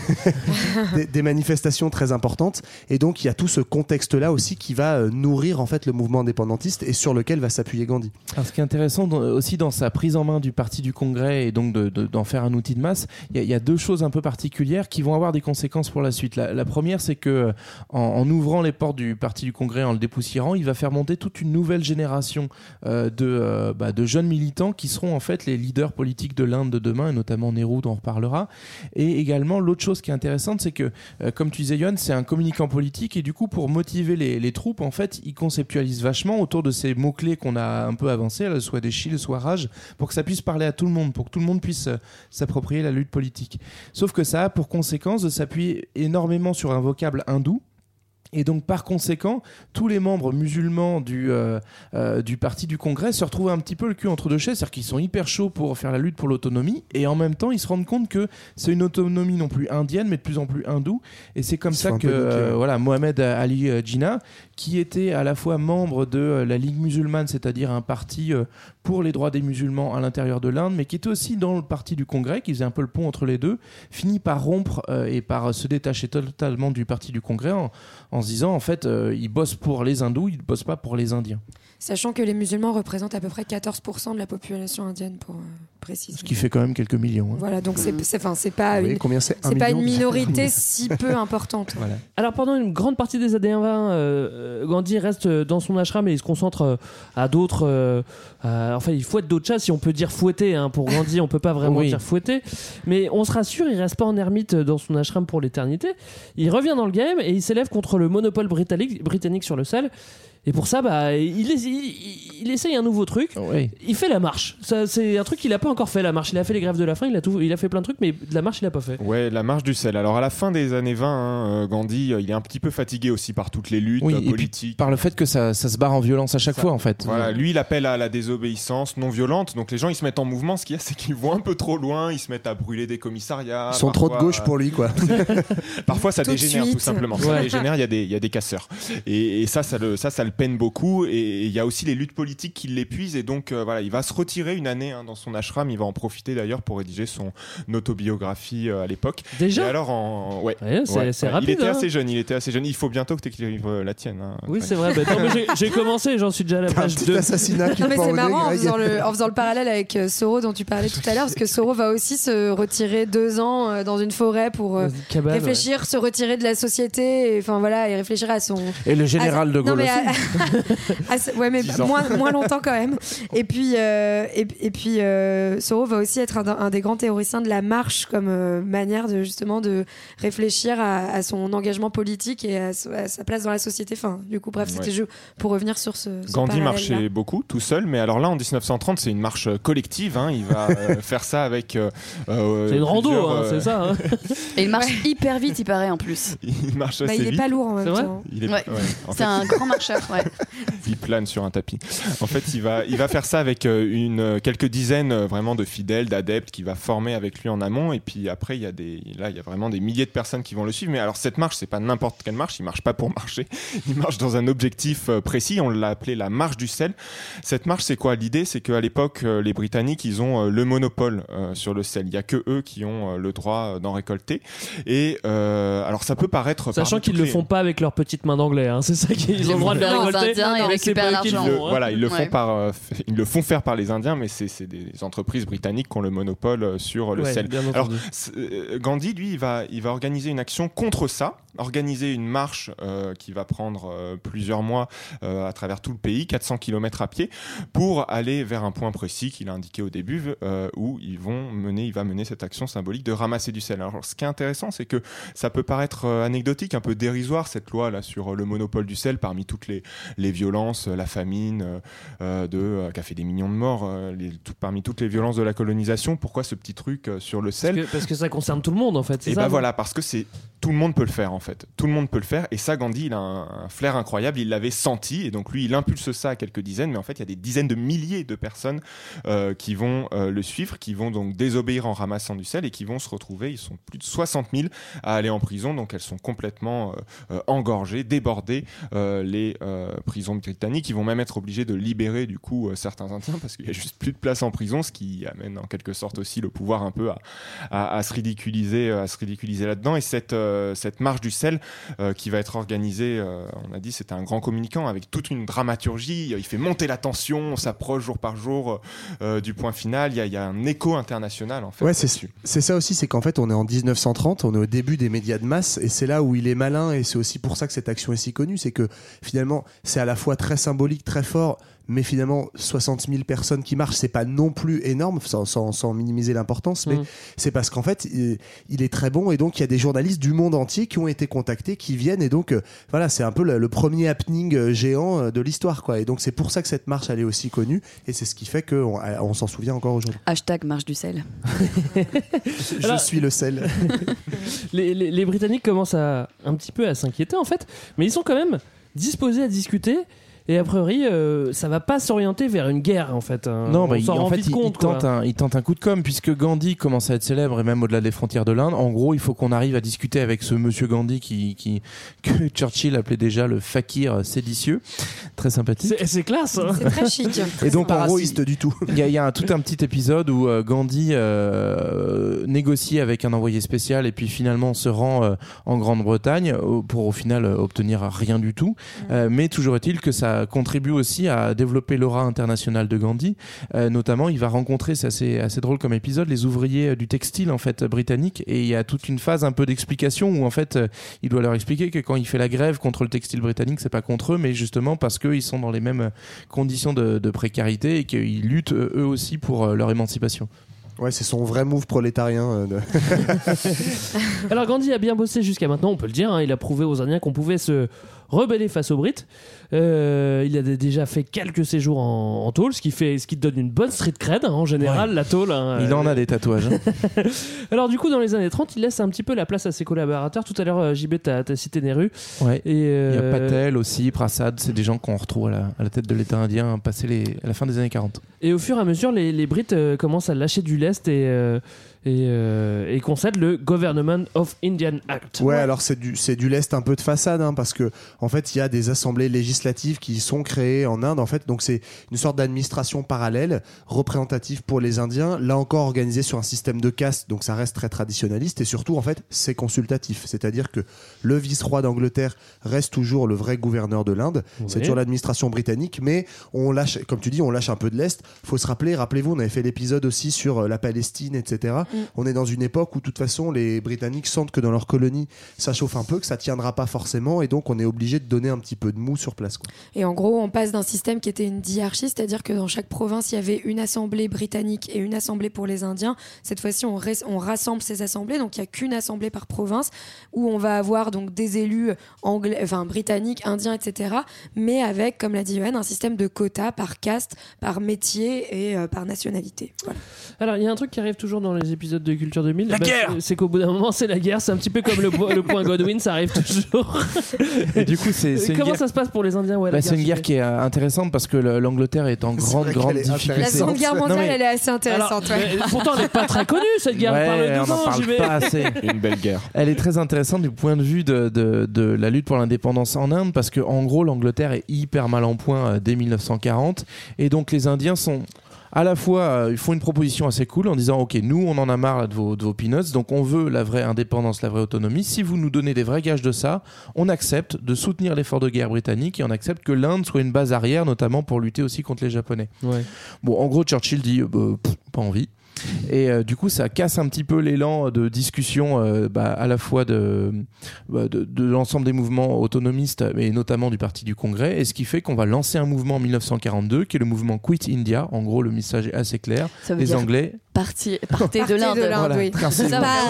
des- des manifestations très importantes et donc il y a tout ce contexte là aussi qui va euh, nourrir en fait le mouvement indépendantiste et sur lequel va s'appuyer Gandhi. Alors, ce qui est intéressant dans- aussi dans sa prise en main du parti du Congrès et donc de- de- d'en faire un outil de masse, il y, y a deux choses un peu particulières qui vont avoir des conséquences pour la suite. La, la première, c'est que euh, en, ouvrant les portes du parti du Congrès, en le dépoussiérant, il va faire monter toute une nouvelle génération euh, de, euh, bah, de jeunes militants qui seront en fait les leaders politiques de l'Inde de demain, et notamment Nehru, dont on reparlera. Et également, l'autre chose qui est intéressante, c'est que, comme tu disais, Yohan, c'est un communicant politique et du coup, pour motiver les, troupes, en fait, il conceptualise vachement autour de ces mots-clés qu'on a un peu avancés, soit chiles, soit rage, pour que ça puisse parler à tout le monde, pour que tout le monde puisse s'approprier la lutte politique. Sauf que ça a pour conséquence de s'appuyer énormément sur un vocable hindou. Et donc, par conséquent, tous les membres musulmans du, euh, euh, du parti du Congrès se retrouvent un petit peu le cul entre deux chaises, c'est-à-dire qu'ils sont hyper chauds pour faire la lutte pour l'autonomie, et en même temps, ils se rendent compte que c'est une autonomie non plus indienne, mais de plus en plus hindoue. Et c'est comme ça que euh, voilà, Mohamed Ali Jinnah, qui était à la fois membre de euh, la Ligue musulmane, c'est-à-dire un parti euh, pour les droits des musulmans à l'intérieur de l'Inde, mais qui était aussi dans le parti du Congrès, qui faisait un peu le pont entre les deux, finit par rompre euh, et par se détacher totalement du parti du Congrès en, se disant en fait, il bosse pour les hindous, il bosse pas pour les Indiens. Sachant que les musulmans représentent à peu près 14% de la population indienne, pour euh, préciser. Ce qui fait quand même quelques millions. hein. Voilà, donc c'est enfin, c'est pas, Oui, une, combien c'est Un c'est pas million une minorité si peu importante. Voilà. Alors pendant une grande partie des années 20, euh, euh, Gandhi reste dans son ashram et il se concentre à d'autres. euh, enfin, il fouette d'autres chats, si on peut dire fouetter. hein. Pour Gandhi, on peut pas vraiment Oui. dire fouetter. Mais on se rassure, il reste pas en ermite dans son ashram pour l'éternité. Il revient dans le game et il s'élève contre le monopole britannique, britannique sur le sel. Et pour ça, bah, il, essa- il- il essaye un nouveau truc. Oui. Il fait la marche. Ça, C'est un truc qu'il a pas encore fait, la marche. Il a fait les grèves de la faim, il a, tout, il a fait plein de trucs, mais de la marche, il a pas fait. Ouais, la marche du sel. Alors à la fin des années 20, hein, euh, Gandhi, euh, il est un petit peu fatigué aussi par toutes les luttes Oui, euh, et puis politiques. par le fait que ça, ça se barre en violence à chaque Ça- fois en fait. Voilà, lui, il appelle à la désobéissance non violente. Donc les gens, ils se mettent en mouvement. Ce qu'il y a, c'est qu'ils vont un peu trop loin. Ils se mettent à brûler des commissariats. Ils sont trop de gauche pour lui quoi. Parfois, ça Tout dégénère tout simplement. Ça Ouais. dégénère, il y, a des- il y a des casseurs. Et, et ça, ça le, ça, ça le peine beaucoup. Et il y a aussi les luttes politiques qui l'épuisent. Et donc, euh, voilà, il va se retirer une année hein, dans son ashram. Il va en profiter d'ailleurs pour rédiger son autobiographie euh, à l'époque. Déjà Et alors, en... ouais. Ouais, c'est Ouais, c'est ouais. rapide. Il était hein. assez jeune. Il était assez jeune. Il faut bientôt que tu écrives euh, la tienne. hein. Oui, c'est vrai. Bah, non, j'ai- commencé, j'en suis déjà à la page petit 2. assassinat qui Non, mais c'est marrant en faisant, le, en faisant le parallèle avec euh, Soro dont tu parlais tout à l'heure, parce que Soro va aussi se retirer deux ans euh, dans une forêt pour euh, Cabane, réfléchir, se retirer de la société, et, enfin voilà, et réfléchir à son. Et le général à- de non, Gaulle mais aussi. Ah, ouais, mais ans. moins, moins longtemps quand même. Et puis, euh, et, et puis euh, Soro va aussi être un, un des grands théoriciens de la marche comme euh, manière de justement de réfléchir à, à son engagement politique et à, sa place dans la société. Enfin, du coup, bref, c'était Ouais. juste pour revenir sur ce. ce Gandhi marchait beaucoup tout seul, mais alors là en 1930 c'est une marche collective. hein. Il va euh, faire ça avec. C'est une rando, hein, euh, c'est ça. hein. Et il marche hyper vite, il paraît en plus. Il marche Bah, assez il est vite. pas lourd en même temps. Il est, Ouais. ouais. En C'est un grand marcheur, ouais. il plane sur un tapis. En fait, il va, il va faire ça avec euh, une, euh, quelques dizaines euh, vraiment de fidèles, d'adeptes qui va former avec lui en amont. Et puis après, il y a des, là, il y a vraiment des milliers de personnes qui vont le suivre. Mais alors, cette marche, c'est pas n'importe quelle marche. Il marche pas pour marcher. Il marche dans un objectif précis. On l'a appelé la marche du sel. Cette marche, c'est quoi? L'idée, c'est qu'à l'époque, les Britanniques, ils ont le monopole sur le sel. Il y a que eux qui ont le droit d'en récolter. Et euh, alors, ça peut paraître Sachant qu'ils toutes le font pas avec leurs petites mains d'anglais, hein. c'est ça qu'ils ont le droit de les Les récolter. Indiens, c'est récupèrent l'argent. le- font, voilà, ils le font Ouais. par, euh, ils le font faire par les Indiens, mais c'est des entreprises britanniques qui ont le monopole euh, sur le Ouais, sel. Alors, euh, Gandhi, lui, il va, il va organiser une action contre ça, organiser une marche euh, qui va prendre euh, plusieurs mois euh, à travers tout le pays, 400 km à pied, pour aller vers un point précis qu'il a indiqué au début, euh, où ils vont mener, il va mener cette action symbolique de ramasser du sel. Alors, ce qui est intéressant, c'est que ça peut paraître anecdotique, un peu dérisoire cette loi là sur le monopole du sel parmi toutes les, les violences, la famine, euh, euh, de, euh, qui a fait des millions de morts, les- tout- parmi toutes les violences de la colonisation. Pourquoi ce petit truc sur le sel Parce que, parce que ça concerne tout le monde en fait. et ça, bah voilà, parce que c'est tout le monde peut le faire en fait. Tout le monde peut le faire. Et ça, Gandhi, il a un, un flair incroyable. Il l'avait senti et donc lui, il impulse ça à quelques dizaines. Mais en fait, il y a des dizaines de milliers de personnes euh, qui vont euh, le suivre, qui vont donc désobéir en ramassant du sel et qui vont se retrouver. Ils sont plus de 60 000 à aller en prison. Donc elles sont complètement euh, engorgées, débordées. les euh, prisons britanniques, ils vont même être obligés de libérer du coup euh, certains Indiens parce qu'il y a juste plus de place en prison, ce qui amène en quelque sorte aussi le pouvoir un peu à, à, à se ridiculiser, à se ridiculiser là-dedans. Et cette euh, cette marche du sel euh, qui va être organisée, on a dit, c'était un grand communicant avec toute une dramaturgie. Il fait monter la tension, on s'approche jour par jour du point final. Il y, a, il y a un écho international en fait. Ouais, c'est ça aussi, c'est qu'en fait, on est en 1930, on est au début des médias de masse, et c'est là où il est malin, et c'est aussi pour ça que cette action est si connue, c'est que finalement, c'est à la fois très symbolique, très fort, mais finalement, 60 000 personnes qui marchent, c'est pas non plus énorme, sans, sans- sans minimiser l'importance, mais Mm. c'est parce qu'en fait, il, il est très bon, et donc il y a des journalistes du monde entier qui ont été contactés, qui viennent, et donc euh, voilà, c'est un peu le, le premier happening euh, géant euh, de l'histoire, quoi. Et donc c'est pour ça que cette marche, elle est aussi connue, et c'est ce qui fait qu'on on s'en souvient encore aujourd'hui. Hashtag marche du sel. Je Alors- suis le sel. les, les- les Britanniques commencent à, un petit peu à s'inquiéter en fait, mais ils sont quand même disposés à discuter. Et a priori, euh, ça va pas s'orienter vers une guerre en fait. hein. Non, on bah, il- en fait, il, compte. tente un, il tente un coup de com, puisque Gandhi commence à être célèbre et même au-delà des frontières de l'Inde. En gros, il faut qu'on arrive à discuter avec ce monsieur Gandhi qui, qui, que Churchill appelait déjà le fakir séditieux. Très sympathique. C'est c'est classe. hein. C'est très chic. Et donc, pas en gros, du tout. il y a, il y a un- tout un petit épisode où euh, Gandhi euh, négocie avec un envoyé spécial et puis finalement se rend euh, en Grande-Bretagne pour au final obtenir rien du tout. Euh, mais toujours est-il que ça contribue aussi à développer l'aura internationale de Gandhi. Euh, notamment, il va rencontrer, c'est assez, assez drôle comme épisode, les ouvriers euh, du textile en fait britannique et il y a toute une phase un peu d'explication où en fait euh, il doit leur expliquer que quand il fait la grève contre le textile britannique, c'est pas contre eux, mais justement parce qu'ils sont dans les mêmes conditions de, de précarité et qu'ils luttent eux aussi pour leur émancipation. Ouais, c'est son vrai move prolétarien. euh, de- Alors Gandhi a bien bossé jusqu'à maintenant, on peut le dire. hein. il a prouvé aux Indiens qu'on pouvait se rebeller face aux Brits. Euh, il a déjà fait quelques séjours en, en tôle, ce qui fait, ce qui donne une bonne street cred hein, en général, la tôle. hein. Il en a des tatouages. hein. Alors du coup, dans les années 30, il laisse un petit peu la place à ses collaborateurs. Tout à l'heure, euh, JB, t'as as cité Nehru. Ouais. Et Il y a euh, Patel aussi, Prasad, c'est des gens qu'on retrouve à la, à la tête de l'État indien passé les, à la fin des années 40. Et au fur et à mesure, les, les Brits euh, commencent à lâcher du lest et, euh, et, euh, et concèdent le Government of Indian Act. Ouais, alors c'est du, c'est du lest un peu de façade, hein, parce que en fait, il y a des assemblées législatives qui sont créées en Inde, en fait, donc c'est une sorte d'administration parallèle, représentative pour les Indiens, là encore organisée sur un système de caste, donc ça reste très traditionnaliste, et surtout, en fait, c'est consultatif, c'est-à-dire que le vice-roi d'Angleterre reste toujours le vrai gouverneur de l'Inde, c'est toujours l'administration britannique, mais on lâche, comme tu dis, on lâche un peu de l'est. Faut se rappeler, rappelez-vous, on avait fait l'épisode aussi sur euh, la Palestine, etc. On est dans une époque où, de toute façon, les Britanniques sentent que dans leur colonie, ça chauffe un peu, que ça tiendra pas forcément, et donc on est obligé de donner un petit peu de mou sur place. Quoi. Et en gros, on passe d'un système qui était une diarchie, c'est-à-dire que dans chaque province, il y avait une assemblée britannique et une assemblée pour les Indiens. Cette fois-ci, on, rassemble ces assemblées, donc il n'y a qu'une assemblée par province, où on va avoir donc des élus anglais, enfin britanniques, indiens, etc. Mais avec, comme l'a dit Johan, un système de quotas par caste, par métier et euh, par nationalité. Voilà. Alors, il y a un truc qui arrive toujours dans les épisodes de Culture 2000. La bah, guerre c'est- qu'au bout d'un moment, c'est la guerre. C'est un petit peu comme le, po- le point Godwin, ça arrive toujours. Et du coup, c'est Comment guerre- ça se passe pour les Indiens ouais, Bah, c'est une guerre qui est euh, intéressante parce que le- l'Angleterre est en grande, grande difficulté. La Seconde Guerre mondiale, mais- elle est assez intéressante. Alors, ouais. mais pourtant, elle n'est pas très connue cette guerre. Ouais, on parle on pas assez. Une belle guerre. Elle est très intéressante du point de vue de, de, de la lutte pour l'indépendance en Inde parce que en gros l'Angleterre est hyper mal en point euh, dès 1940 et donc les Indiens sont à la fois euh, ils font une proposition assez cool en disant ok nous on en a marre là, de, vos, de vos peanuts donc on veut la vraie indépendance la vraie autonomie si vous nous donnez des vrais gages de ça on accepte de soutenir l'effort de guerre britannique et on accepte que l'Inde soit une base arrière notamment pour lutter aussi contre les Japonais Ouais. Bon, en gros, Churchill dit euh, bah, pff, pas envie. Et euh, du coup, ça casse un petit peu l'élan de discussion euh, bah, à la fois de, bah, de, de l'ensemble des mouvements autonomistes, mais notamment du Parti du Congrès. Et ce qui fait qu'on va lancer un mouvement en 1942, qui est le mouvement Quit India. En gros, le message est assez clair. Les dire Anglais. Parti, partez de l'Inde. de l'Inde, Voilà. oui. Part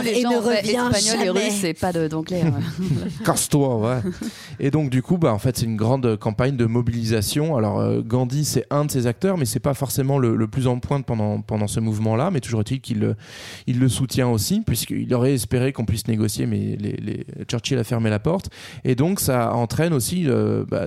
et gens ne ouais, revient espagnol et jamais. russe, c'est pas d'anglais. ouais. Casse-toi, ouais. Et donc, du coup, bah, en fait, c'est une grande campagne de mobilisation. Alors, euh, Gandhi, c'est un de ses acteurs, mais c'est pas forcément le, le plus en pointe pendant, pendant ce mouvement-là. Mais toujours est-il qu'il le- il le soutient aussi, puisqu'il aurait espéré qu'on puisse négocier, mais les, les- Churchill a fermé la porte. Et donc, ça entraîne aussi. euh, bah,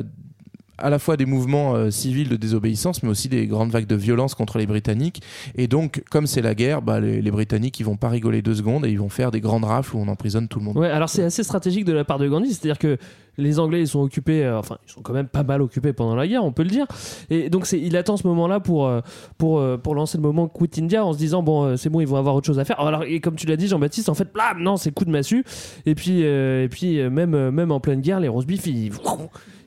à la fois des mouvements euh, civils de désobéissance, mais aussi des grandes vagues de violence contre les Britanniques. Et donc, comme c'est la guerre, bah, les, Britanniques, ils vont pas rigoler deux secondes et ils vont faire des grandes rafles où on emprisonne tout le monde. Ouais, alors c'est assez stratégique de la part de Gandhi, c'est-à-dire que les Anglais ils sont occupés, euh, enfin ils sont quand même pas mal occupés pendant la guerre, on peut le dire. Et donc il attend ce moment-là pour euh, pour pour lancer le moment Quit India en se disant bon c'est bon ils vont avoir autre chose à faire. Alors et comme tu l'as dit Jean-Baptiste, en fait blam non c'est coup de massue. Et puis et puis même même en pleine guerre les roast beef ils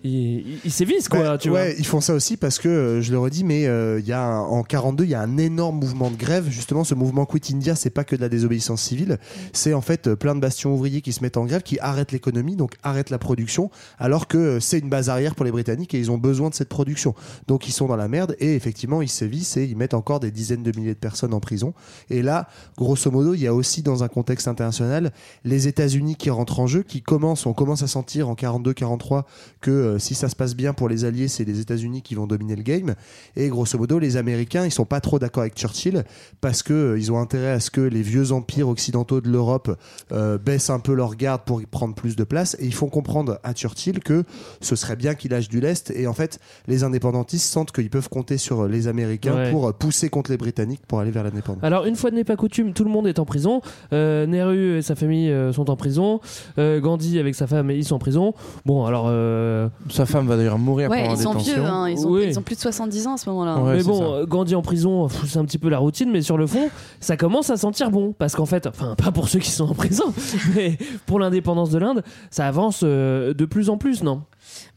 ils, sévissent quoi, Ouais, tu ouais, vois. ils font ça aussi parce que, euh, je le redis, mais euh, y a un- en 42, il y a un énorme mouvement de grève. Justement, ce mouvement Quit India, c'est pas que de la désobéissance civile, c'est en fait plein de bastions ouvriers qui se mettent en grève, qui arrêtent l'économie, donc arrêtent la production, alors que euh, c'est une base arrière pour les Britanniques et ils ont besoin de cette production. Donc ils sont dans la merde et effectivement ils sévissent et ils mettent encore des dizaines de milliers de personnes en prison. Et là, grosso modo, il y a aussi dans un contexte international les États-Unis qui rentrent en jeu, qui commencent, on commence à sentir en 42-43 que euh, si ça se passe bien pour les Alliés, c'est les États-Unis qui vont dominer le game. Et grosso modo, les Américains, ils sont pas trop d'accord avec Churchill parce que euh, ils ont intérêt à ce que les vieux empires occidentaux de l'Europe euh, baissent un peu leur garde pour y prendre plus de place. Et ils font comprendre à Churchill que ce serait bien qu'il lâche du lest. Et en fait, les indépendantistes sentent qu'ils peuvent compter sur les Américains Ouais. pour pousser contre les Britanniques pour aller vers l'indépendance. Alors une fois n'est pas coutume, tout le monde est en prison. Nehru et sa famille sont en prison. Gandhi avec sa femme ils sont en prison. Bon alors euh, Sa femme va d'ailleurs mourir Ouais, pendant ils la sont détention. vieux, hein, ils, ont, Oui. ils ont plus de 70 ans à ce moment-là. Ouais, mais bon, ça. euh, Gandhi en prison, c'est un petit peu la routine, mais sur le fond, ça commence à sentir bon. Parce qu'en fait, enfin, pas pour ceux qui sont en prison, mais pour l'indépendance de l'Inde, ça avance euh, de plus en plus, non?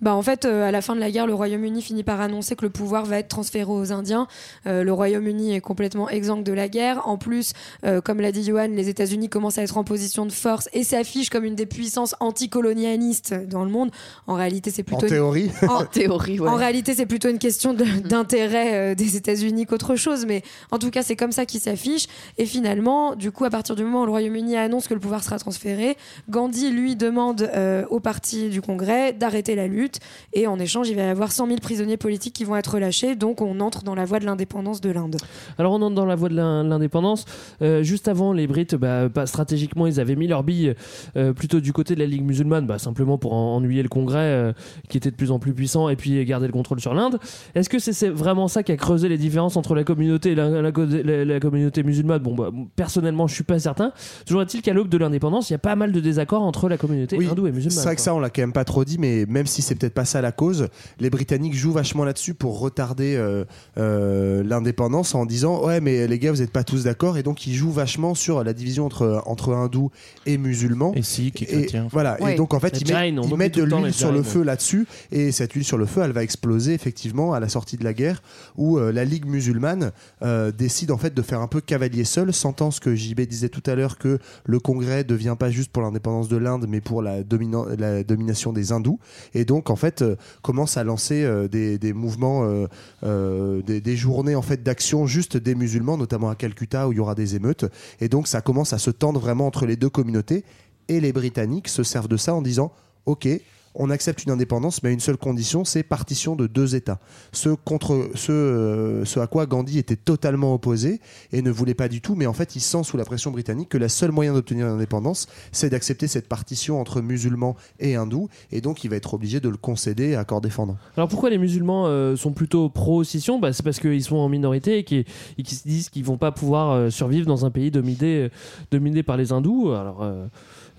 Bah en fait, euh, à la fin de la guerre, le Royaume-Uni finit par annoncer que le pouvoir va être transféré aux Indiens. Euh, le Royaume-Uni est complètement exempt de la guerre. En plus, euh, comme l'a dit Johan, les États-Unis commencent à être en position de force et s'affichent comme une des puissances anticolonialistes dans le monde. En réalité, c'est En plutôt une- théorie, en, Théorie, ouais. en réalité, c'est plutôt une question de- d'intérêt euh, des États-Unis qu'autre chose, mais en tout cas, c'est comme ça qu'ils s'affichent. Et finalement, du coup, à partir du moment où le Royaume-Uni annonce que le pouvoir sera transféré, Gandhi lui demande euh, au parti du Congrès d'arrêter la lutte, et en échange, il va y avoir 100 000 prisonniers politiques qui vont être relâchés. Donc, on entre dans la voie de l'indépendance de l'Inde. Alors on entre dans la voie de l'in- l'indépendance. Euh, juste avant, les Brits, bah, stratégiquement, ils avaient mis leur bille euh, plutôt du côté de la Ligue musulmane, bah, simplement pour en- ennuyer le Congrès, euh, qui était de plus en plus puissant, et puis garder le contrôle sur l'Inde. Est-ce que c'est vraiment ça qui a creusé les différences entre la communauté et la, la co- la- la communauté musulmane? Bon, bah, personnellement, je suis pas certain. Toujours est-il qu'à l'aube de l'indépendance, il y a pas mal de désaccords entre la communauté Oui, hindoue et musulmane. C'est vrai que ça, on l'a quand même pas trop dit, mais même si c'est peut-être pas ça la cause, les Britanniques jouent vachement là-dessus pour retarder euh, euh, l'indépendance en disant ouais mais les gars vous n'êtes pas tous d'accord et donc ils jouent vachement sur la division entre entre hindous et musulmans. Et sikhs et chrétiens. voilà. Ouais. Et donc en fait Les ils, ils mettent de l'huile sur le feu là-dessus et cette huile sur le feu elle va exploser effectivement à la sortie de la guerre où euh, la Ligue musulmane euh, décide en fait de faire un peu cavalier seul, sentant ce que JB disait tout à l'heure que le Congrès devient pas juste pour l'indépendance de l'Inde mais pour la, domina- la domination des hindous et donc en fait euh, commence à lancer euh, des, mouvements, euh, des, des journées en fait d'action juste des musulmans, notamment à Calcutta où il y aura des émeutes. Et donc ça commence à se tendre vraiment entre les deux communautés. Et les Britanniques se servent de ça en disant ok on accepte une indépendance, mais à une seule condition, c'est partition de deux États. Ce, contre, ce, euh, ce à quoi Gandhi était totalement opposé et ne voulait pas du tout, mais en fait, il sent sous la pression britannique que le seul moyen d'obtenir l'indépendance, c'est d'accepter cette partition entre musulmans et hindous, et donc il va être obligé de le concéder à corps défendant. Alors pourquoi les musulmans euh, sont plutôt pro-scission? Bah, C'est parce qu'ils sont en minorité et qu'ils se disent qu'ils vont pas pouvoir euh, survivre dans un pays dominé, dominé par les hindous. Alors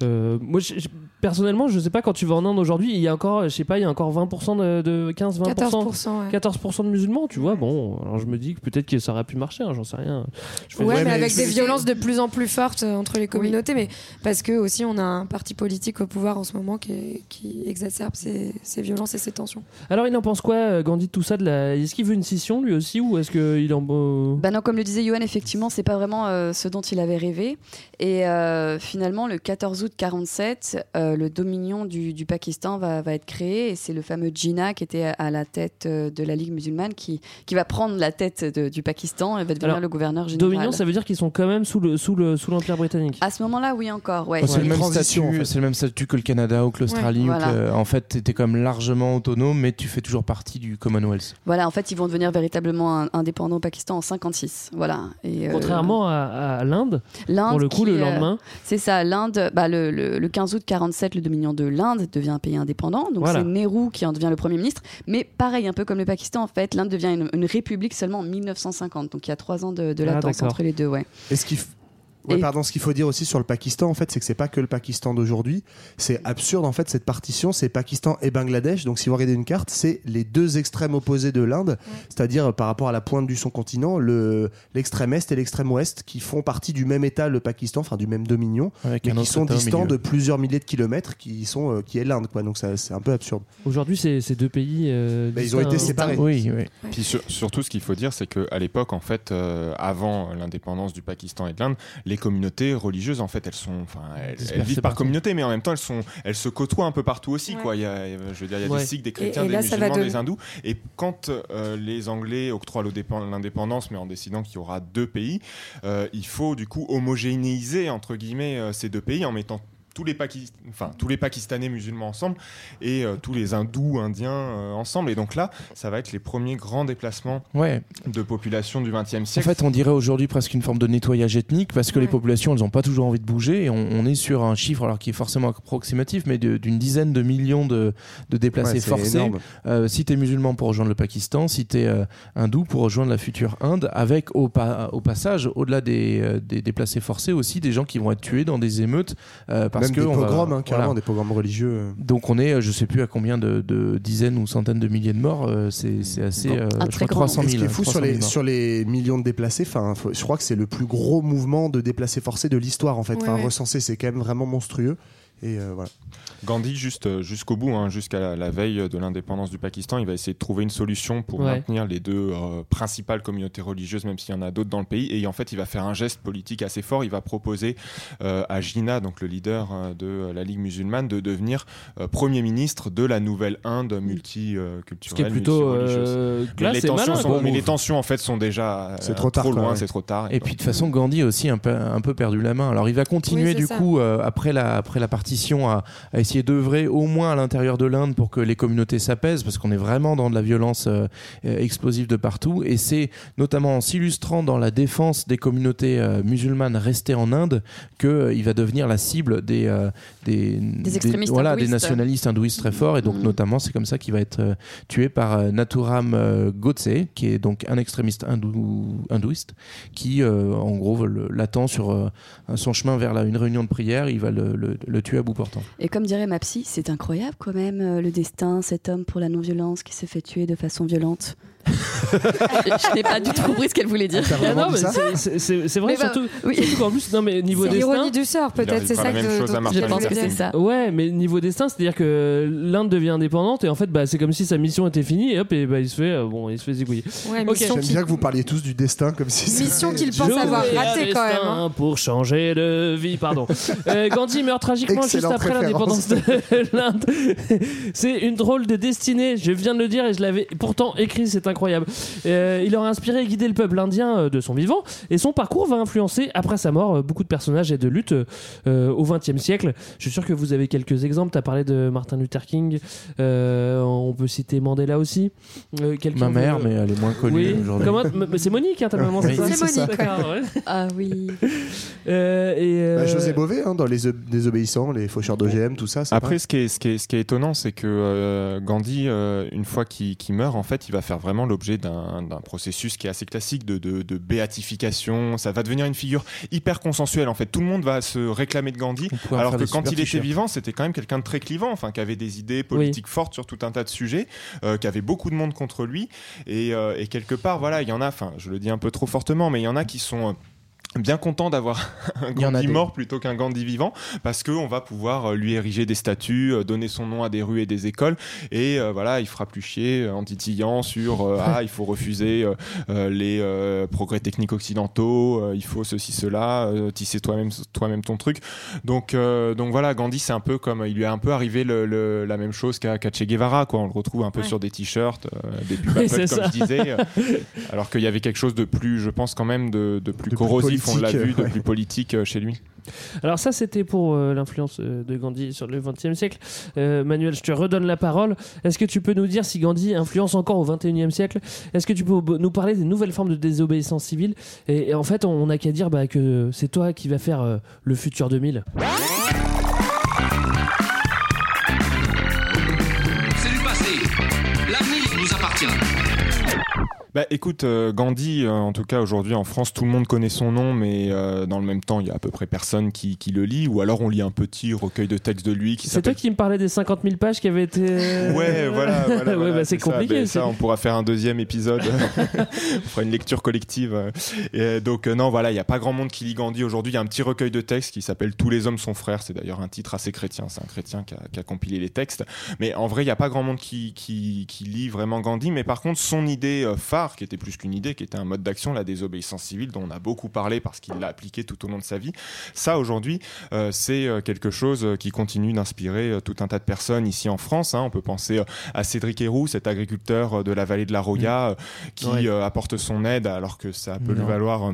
moi, personnellement, je sais pas quand tu vas en Inde aujourd'hui, il y a encore, je sais pas, il y a encore 20% de, de 15-20%, 14%, ouais. 14% de musulmans, tu vois. Bon, alors je me dis que peut-être que ça aurait pu marcher, hein, j'en sais rien. Je Ouais, mais avec des violences de plus en plus fortes euh, entre les communautés, mais parce que aussi on a un parti politique au pouvoir en ce moment qui, est- qui exacerbe ces, ces violences et ces tensions. Alors il en pense quoi, euh, Gandhi, de tout ça de la... Est-ce qu'il veut une scission lui aussi ou est-ce qu'il en. euh, Bah non, comme le disait Johan, effectivement, c'est pas vraiment euh, ce dont il avait rêvé. Et euh, finalement, le 14 août 47, euh, le Dominion du, du Pakistan va, va être créé. Et c'est le fameux Jinnah qui était à la tête euh, de la Ligue musulmane qui, qui va prendre la tête de- du Pakistan et va devenir Alors, le gouverneur général. Dominion, ça veut dire qu'ils sont quand même sous le sous le sous l'empire britannique. À ce moment-là, oui, encore. Ouais. Oh, c'est le, même statut, en fait. c'est le même statut que le Canada ou que l'Australie. Ouais, ou voilà. que, en fait, tu étais comme largement autonome, mais tu fais toujours partie du Commonwealth. Voilà, en fait, ils vont devenir véritablement indépendants au Pakistan en 56. Voilà. Et, euh, Contrairement à, à l'Inde, L'Inde pour le coup, qui, le euh, lendemain. c'est ça, l'Inde, bah, le, le- le 15 août 47, le Dominion de l'Inde devient un pays indépendant. Donc Voilà. c'est Nehru qui en devient le Premier ministre. Mais pareil, un peu comme le Pakistan, en fait, l'Inde devient une, une république seulement en 1950. Donc il y a trois ans de, de Ah, latence entre les deux. Ouais. Et ce Et- pardon, ce qu'il faut dire aussi sur le Pakistan, en fait, c'est que c'est pas que le Pakistan d'aujourd'hui. C'est absurde, en fait, cette partition, c'est Pakistan et Bangladesh. Donc, si vous regardez une carte, c'est les deux extrêmes opposés de l'Inde, c'est-à-dire euh, par rapport à la pointe du son continent, le l'extrême est et l'extrême ouest, qui font partie du même État, le Pakistan, enfin du même dominion, Avec mais qui sont distants de plusieurs milliers de kilomètres, qui sont euh, qui est l'Inde, quoi. Donc, c'est un peu absurde. Aujourd'hui, c'est c'est deux pays. euh, Mais ils ont été séparés. Oui, oui. Puis sur- surtout, ce qu'il faut dire, c'est qu'à l'époque, en fait, euh, avant l'indépendance du Pakistan et de l'Inde, les communautés religieuses, en fait, elles sont, enfin, elles, vivent par partout. communauté, mais en même temps, elles sont, elles se côtoient un peu partout aussi, Ouais. quoi. Il y a, je veux dire, il y a Ouais. des sikhs, des chrétiens, et des là, musulmans, de- des hindous. Et quand euh, les Anglais octroient l'indépen- l'indépendance, mais en décidant qu'il y aura deux pays, euh, il faut du coup homogénéiser entre guillemets euh, ces deux pays en mettant tous les, enfin, tous les Pakistanais musulmans ensemble et euh, tous les hindous indiens euh, ensemble. Et donc là, ça va être les premiers grands déplacements Ouais. de population du XXe En siècle. fait, on dirait aujourd'hui presque une forme de nettoyage ethnique parce que les populations, elles n'ont pas toujours envie de bouger. Et on, on est sur un chiffre, alors qui est forcément approximatif, mais d'une dizaine de millions de, de déplacés Ouais, forcés. Euh, si tu es musulman pour rejoindre le Pakistan, si tu es hindou pour rejoindre la future Inde, avec au, pa- au passage, au-delà des, euh, des déplacés forcés, aussi des gens qui vont être tués dans des émeutes. euh, parce Même que des on va- pogroms, hein, carrément, voilà. des pogroms religieux. euh. Donc on est, euh, je sais plus à combien de, de dizaines ou centaines de milliers de morts, euh, c'est c'est assez, euh, Un je crois grand 300 Et 000. ce qui est fou 300 sur 000 les, sur les millions de déplacés, enfin, je crois que c'est le plus gros mouvement de déplacés forcés de l'histoire en fait. Ouais, recensé, c'est quand même vraiment monstrueux. Et euh, voilà. Gandhi, juste euh, jusqu'au bout, hein, jusqu'à la, la veille de l'indépendance du Pakistan, il va essayer de trouver une solution pour Ouais. maintenir les deux euh, principales communautés religieuses, même s'il y en a d'autres dans le pays. Et en fait, il va faire un geste politique assez fort. Il va proposer euh, à Jinnah, donc le leader de la Ligue musulmane, de devenir euh, premier ministre de la nouvelle Inde multiculturelle, Ce qui est plutôt euh, classe les, tensions malin. sont- quoi. mais les tensions en fait sont déjà euh, C'est trop tard, loin, ouais. c'est trop tard. Et puis de toute façon, Gandhi a aussi un peu, un peu perdu la main. Alors il va continuer Oui, du ça. coup euh, après la après la partition à, à essayer d'œuvrer au moins à l'intérieur de l'Inde pour que les communautés s'apaisent parce qu'on est vraiment dans de la violence euh, euh, explosive de partout. Et c'est notamment en s'illustrant dans la défense des communautés euh, musulmanes restées en Inde que euh, il va devenir la cible des des, des- extrémistes voilà des nationalistes hindouistes très forts. Et donc Mhm. notamment c'est comme ça qu'il va être tué par Nathuram euh, Godse qui est donc un extrémiste hindou, hindouiste qui, en gros, l'attend sur son chemin vers la- une réunion de prière. Il va le, le- le tuer à bout portant. Et comme dirait ma psy, c'est incroyable quand même euh, le destin, cet homme pour la non-violence qui se fait tuer de façon violente. je n'ai pas du tout compris ce qu'elle voulait dire. Ah non, mais c'est- c'est- c'est c'est vrai, Mais bah, surtout, oui. surtout qu'en plus, non, mais niveau C'est destin. l'ironie du sort, peut-être, c'est ça que Je pense que c'est ça. Ouais, mais niveau destin, c'est-à-dire que l'Inde devient indépendante et en fait, bah, c'est comme si sa mission était finie et hop, et bah, il se fait, euh, bon, il se fait zigouiller. Ouais, J'aime bien que vous parliez tous du destin comme si c'était- Mission qu'il pense avoir à raté quand même. destin hein. Pour changer de vie, pardon. Euh, Gandhi meurt tragiquement juste après l'indépendance de l'Inde. C'est une drôle de destinée, je viens de le dire et je l'avais pourtant écrit, c'est incroyable. Euh, il aurait inspiré et guidé le peuple indien euh, de son vivant et son parcours va influencer, après sa mort, euh, beaucoup de personnages et de luttes euh, au XXe siècle. Je suis sûr que vous avez quelques exemples. Tu as parlé de Martin Luther King, euh, on peut citer Mandela aussi. Euh, Ma mère, veut- mais elle est moins connue Oui, aujourd'hui. C'est Monique, hein, ta maman, c'est Oui, ça c'est ouais. Ah oui. Euh, et, euh, Bah, José Bové, hein, dans les ob- désobéissants, les faucheurs d'OGM, tout ça. Après, pas- ce qui, est, ce, qui est, ce qui est étonnant, c'est que euh, Gandhi, euh, une fois qu'il meurt, en fait, il va faire vraiment l'objet d'un processus qui est assez classique de, de, de béatification. Ça va devenir une figure hyper consensuelle. En fait, tout le monde va se réclamer de Gandhi, alors que quand il était t-shirts. vivant, c'était quand même quelqu'un de très clivant, enfin, qui avait des idées politiques fortes sur tout un tas de sujets, euh, qui avait beaucoup de monde contre lui, et, et quelque part, voilà, il y en a. Enfin, je le dis un peu trop fortement, mais il y en a qui sont bien contents d'avoir un Gandhi des. mort plutôt qu'un Gandhi vivant parce qu'on va pouvoir euh, lui ériger des statues, euh, donner son nom à des rues et des écoles et euh, voilà, il fera plus chier en titillant sur euh, ah il faut refuser euh, les euh, progrès techniques occidentaux, euh, il faut ceci cela, euh, tisser toi-même toi-même ton truc. Donc euh, donc voilà, Gandhi c'est un peu comme il lui est un peu arrivé le, le- la même chose qu'à qu'à Che Guevara quoi, on le retrouve un peu Ouais. sur des t-shirts, euh, des pubs Oui, comme ça. je disais, alors qu'il y avait quelque chose de plus, je pense quand même de, de plus De plus corrosif, on l'a politique, vu, de ouais. plus politique euh, chez lui. Alors ça, c'était pour euh, l'influence euh, de Gandhi sur le XXe siècle. Euh, Manuel, je te redonne la parole. Est-ce que tu peux nous dire si Gandhi influence encore au XXIe siècle? Est-ce que tu peux nous parler des nouvelles formes de désobéissance civile? Et, et en fait, on n'a qu'à dire bah, que c'est toi qui vas faire euh, le futur 2000. Bah écoute, euh, Gandhi, euh, en tout cas aujourd'hui en France, tout le monde connaît son nom, mais euh, dans le même temps, il y a à peu près personne qui, qui le lit, ou alors on lit un petit recueil de textes de lui qui C'est toi s'appelle... qui me parlais des 50 000 pages qui avaient été... Ouais, voilà, voilà, ouais, voilà, bah, c'est ça. compliqué. C'est- ça, on pourra faire un deuxième épisode. on fera une lecture collective. Et donc non, voilà, il y a pas grand monde qui lit Gandhi aujourd'hui. Il y a un petit recueil de textes qui s'appelle Tous les hommes sont frères. C'est d'ailleurs un titre assez chrétien. C'est un chrétien qui a, qui a compilé les textes. Mais en vrai, il y a pas grand monde qui, qui, qui lit vraiment Gandhi. Mais par contre, son idée euh, qui était plus qu'une idée, qui était un mode d'action, la désobéissance civile, dont on a beaucoup parlé parce qu'il l'a appliqué tout au long de sa vie. Ça, aujourd'hui, euh, c'est euh, quelque chose euh, qui continue d'inspirer tout un tas de personnes ici en France. hein. On peut penser à Cédric Héroux, cet agriculteur de la vallée de la Roya, euh, qui Ouais. apporte son aide alors que ça peut lui valoir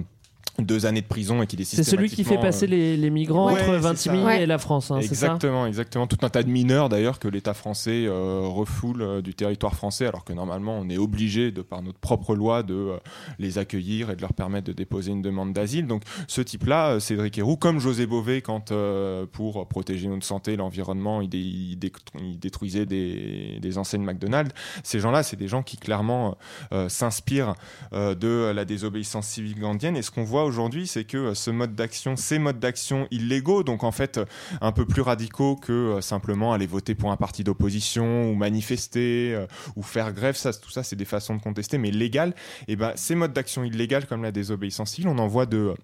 deux années de prison et qu'il est C'est celui qui fait passer les, les migrants Ouais, entre c'est 26 000 ça. et la France, hein, ça Exactement, exactement. Tout un tas de mineurs d'ailleurs que l'État français euh, refoule euh, du territoire français, alors que normalement on est obligé, de par notre propre loi, de euh, les accueillir et de leur permettre de déposer une demande d'asile. Donc ce type-là, euh, Cédric Héroux, comme José Bové, quand euh, pour protéger notre santé, l'environnement, il, dé- il dé- il détruisait des, des enseignes McDonald's, ces gens-là, c'est des gens qui clairement euh, s'inspirent euh, de la désobéissance civile gandhienne. Et ce qu'on voit aujourd'hui, c'est que euh, ce mode d'action, ces modes d'action illégaux, donc en fait euh, un peu plus radicaux que euh, simplement aller voter pour un parti d'opposition ou manifester ou faire grève, ça, tout ça, c'est des façons de contester, mais légales. Et ben ces modes d'action illégales comme la désobéissance civile, on en voit de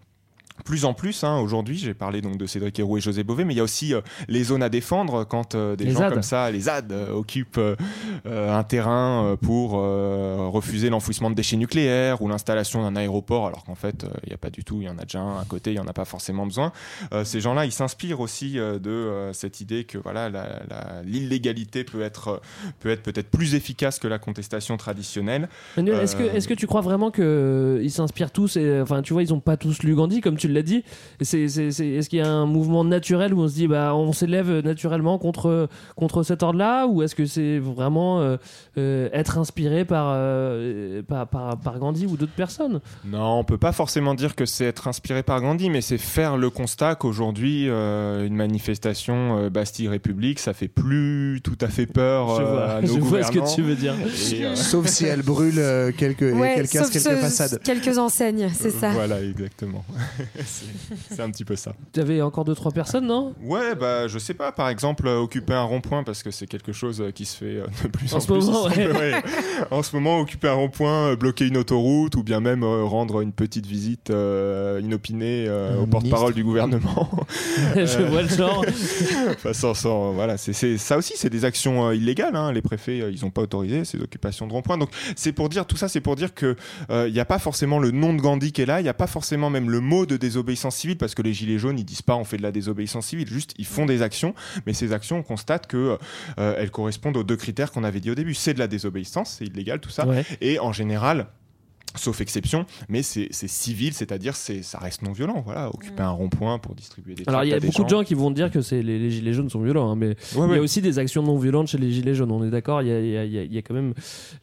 plus en plus, hein, aujourd'hui, j'ai parlé donc de Cédric Héroux et José Bové, mais il y a aussi euh, les zones à défendre quand euh, des Les gens ZAD. comme ça, les ZAD, euh, occupent un terrain pour refuser l'enfouissement de déchets nucléaires ou l'installation d'un aéroport, alors qu'en fait, il n'y a pas du tout, il y en a déjà un à côté, il n'y en a pas forcément besoin. Ces gens-là, ils s'inspirent aussi de cette idée que voilà, l'illégalité peut être peut être peut-être plus efficace que la contestation traditionnelle. Manuel, est-ce que, est-ce que tu crois vraiment qu'ils s'inspirent tous et, Enfin, tu vois, ils n'ont pas tous lu Gandhi, comme tu l'as dit. Et c'est, c'est- c'est- est-ce qu'il y a un mouvement naturel où on se dit, bah, on s'élève naturellement contre, contre cet ordre-là Ou est-ce que c'est vraiment euh, euh, être inspiré par, euh, par, par, par Gandhi ou d'autres personnes? Non, on peut pas forcément dire que c'est être inspiré par Gandhi, mais c'est faire le constat qu'aujourd'hui, euh, une manifestation euh, Bastille République, ça fait plus tout à fait peur Je vois, à nos je vois ce que tu veux dire. Et, euh, Sauf si elle brûle euh, quelques, et Ouais, qu'elle casse sauf quelques ce- façades. quelques enseignes, c'est ça. Voilà, exactement. C'est un petit peu ça. T'avais encore deux trois personnes, non? Ouais, bah je sais pas, par exemple, euh, occuper un rond-point parce que c'est quelque chose euh, qui se fait euh, de plus En en, ce plus. moment, ouais. Ouais. En ce moment, occuper un rond-point, bloquer une autoroute ou bien même euh, rendre une petite visite euh, inopinée euh, au porte-parole du gouvernement. Je vois le genre. Enfin, sans- sans- voilà, c'est ça aussi, c'est des actions euh, illégales. hein. Les préfets, euh, ils n'ont pas autorisé ces occupations de rond-point. Donc, c'est pour dire tout ça, c'est pour dire que euh, il n'y a pas forcément le nom de Gandhi qui est là. Il n'y a pas forcément même le mot de désobéissance civile parce que les gilets jaunes, ils disent pas on fait de la désobéissance civile. Juste, ils font des actions, mais ces actions, on constate que euh, elles correspondent aux deux critères qu'on avait dit au début. C'est de la désobéissance, c'est illégal tout ça. Ouais. Et en général. Sauf exception, mais c'est civil, c'est-à-dire c'est ça reste non violent. Voilà, occuper un rond-point pour distribuer des. Alors il y a beaucoup de gens qui vont dire que c'est les, les gilets jaunes sont violents, hein, mais il y ouais. a aussi des actions non violentes chez les gilets jaunes. On est d'accord, il y a, il y a- il y a- il y a quand même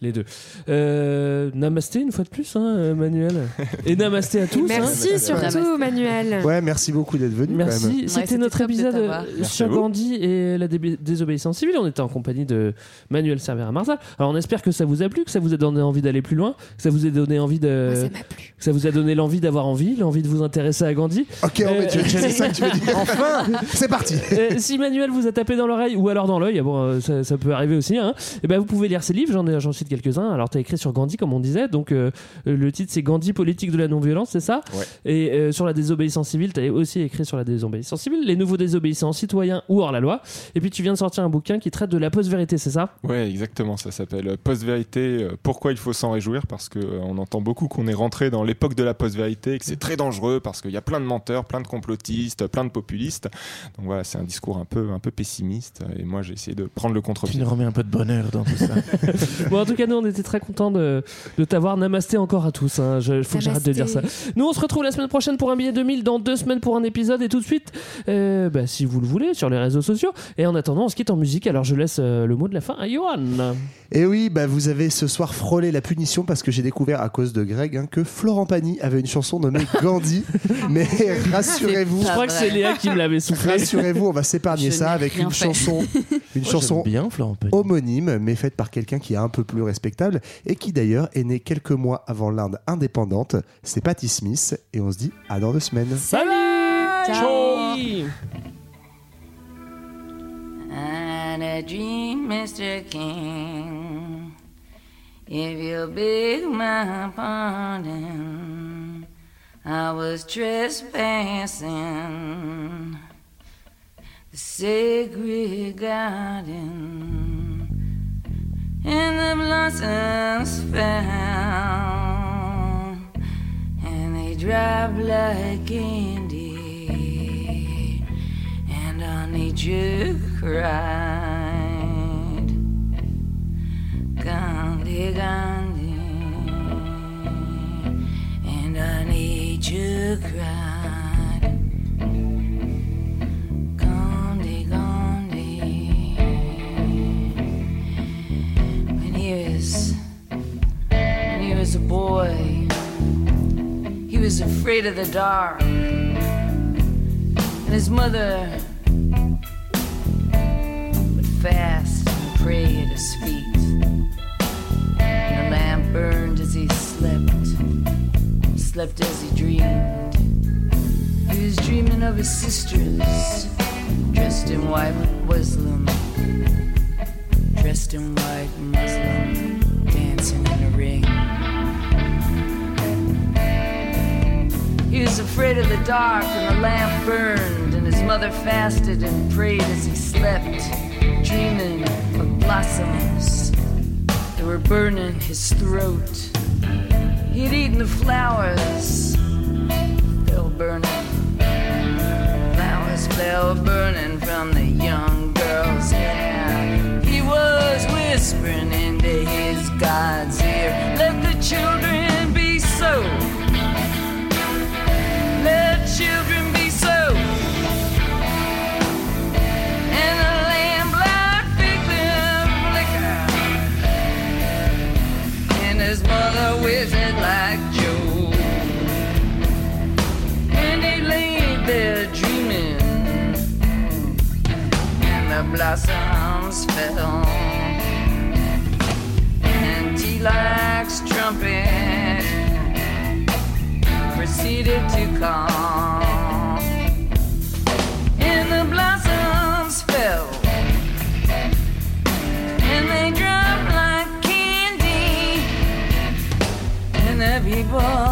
les deux. Euh, namasté une fois de plus, hein, Manuel. Et namasté à tous. Merci hein. surtout, Manuel. Ouais, merci beaucoup d'être venu. quand Merci, c'était notre épisode euh, Merci sur. Gandhi et la désobéissance civile. On était en compagnie de Manuel Cervera Marza. Alors on espère que ça vous a plu, que ça vous a donné envie d'aller plus loin, que ça vous a donné envie de. ça vous a donné l'envie d'avoir envie, l'envie de vous intéresser à Gandhi. Ok, oh, mais tu- tu- c'est ça que tu veux dire. Enfin, c'est parti. Euh, si Manuel vous a tapé dans l'oreille ou alors dans l'œil, bon, euh, ça, ça peut arriver aussi, hein, et ben vous pouvez lire ses livres, j'en ai- j'en cite quelques-uns. Alors tu as écrit sur Gandhi, comme on disait, donc euh, le titre c'est Gandhi, politique de la non-violence, c'est ça Ouais. Et euh, sur la désobéissance civile, tu as aussi écrit sur la désobéissance civile, les nouveaux désobéissants citoyens ou hors la loi. Et puis tu viens de sortir un bouquin qui traite de la post-vérité, c'est ça? Ouais, exactement. Ça s'appelle euh, Post-vérité. euh, Pourquoi il faut s'en réjouir Parce que euh, on entend beaucoup qu'on est rentré dans l'époque de la post-vérité et que c'est très dangereux parce qu'il y a plein de menteurs, plein de complotistes, plein de populistes. Donc voilà, c'est un discours un peu, un peu pessimiste. Et moi, j'ai essayé de prendre le Tu contre-pied. nous remets un peu de bonheur dans tout ça. Bon, en tout cas, nous, on était très contents de, de t'avoir namasté encore à tous. Hein. Je, faut que j'arrête de dire ça. Nous, on se retrouve la semaine prochaine pour un billet 2000, dans deux semaines pour un épisode, et tout de suite, euh, bah, si vous le voulez, sur les réseaux sociaux. Et en attendant, on se quitte en musique. Alors, je laisse euh, le mot de la fin à Johan. Et oui, bah, vous avez ce soir frôlé la punition parce que j'ai découvert à cause de Greg hein, que Florent Pagny avait une chanson nommée Gandhi. Mais rassurez-vous, Je crois que c'est Léa qui me l'avait soufflé. rassurez-vous, on va s'épargner ça avec une fait. chanson, une chanson bien Florent Pagny. homonyme, mais faite par quelqu'un qui est un peu plus respectable et qui d'ailleurs est né quelques mois avant l'Inde indépendante. C'est Patti Smith et on se dit à dans deux semaines. Salut Ciao. And a dream, Mr. King, if you'll beg my pardon, I was trespassing. The sacred garden, and the blossoms fell, and they dropped like candy. And our nature cried. Gandhi, Gandhi, and our nature cried. Gandhi, Gandhi, when he was when he was a boy, he was afraid of the dark and his mother would fast and pray his feet. Burned as he slept, slept as he dreamed. He was dreaming of his sisters, dressed in white Muslim, dressed in white Muslim, dancing in a ring. He was afraid of the dark and the lamp burned, and his mother fasted and prayed as he slept, dreaming of blossoms that were burning his throat. He'd eaten the flowers, fell burning. Flowers fell burning from the young girl's hair. He was whispering into his God's ear, Let the children be so. Let children blossoms fell. And T-Lax trumpet proceeded to call. And the blossoms fell. And they dropped like candy. And the people.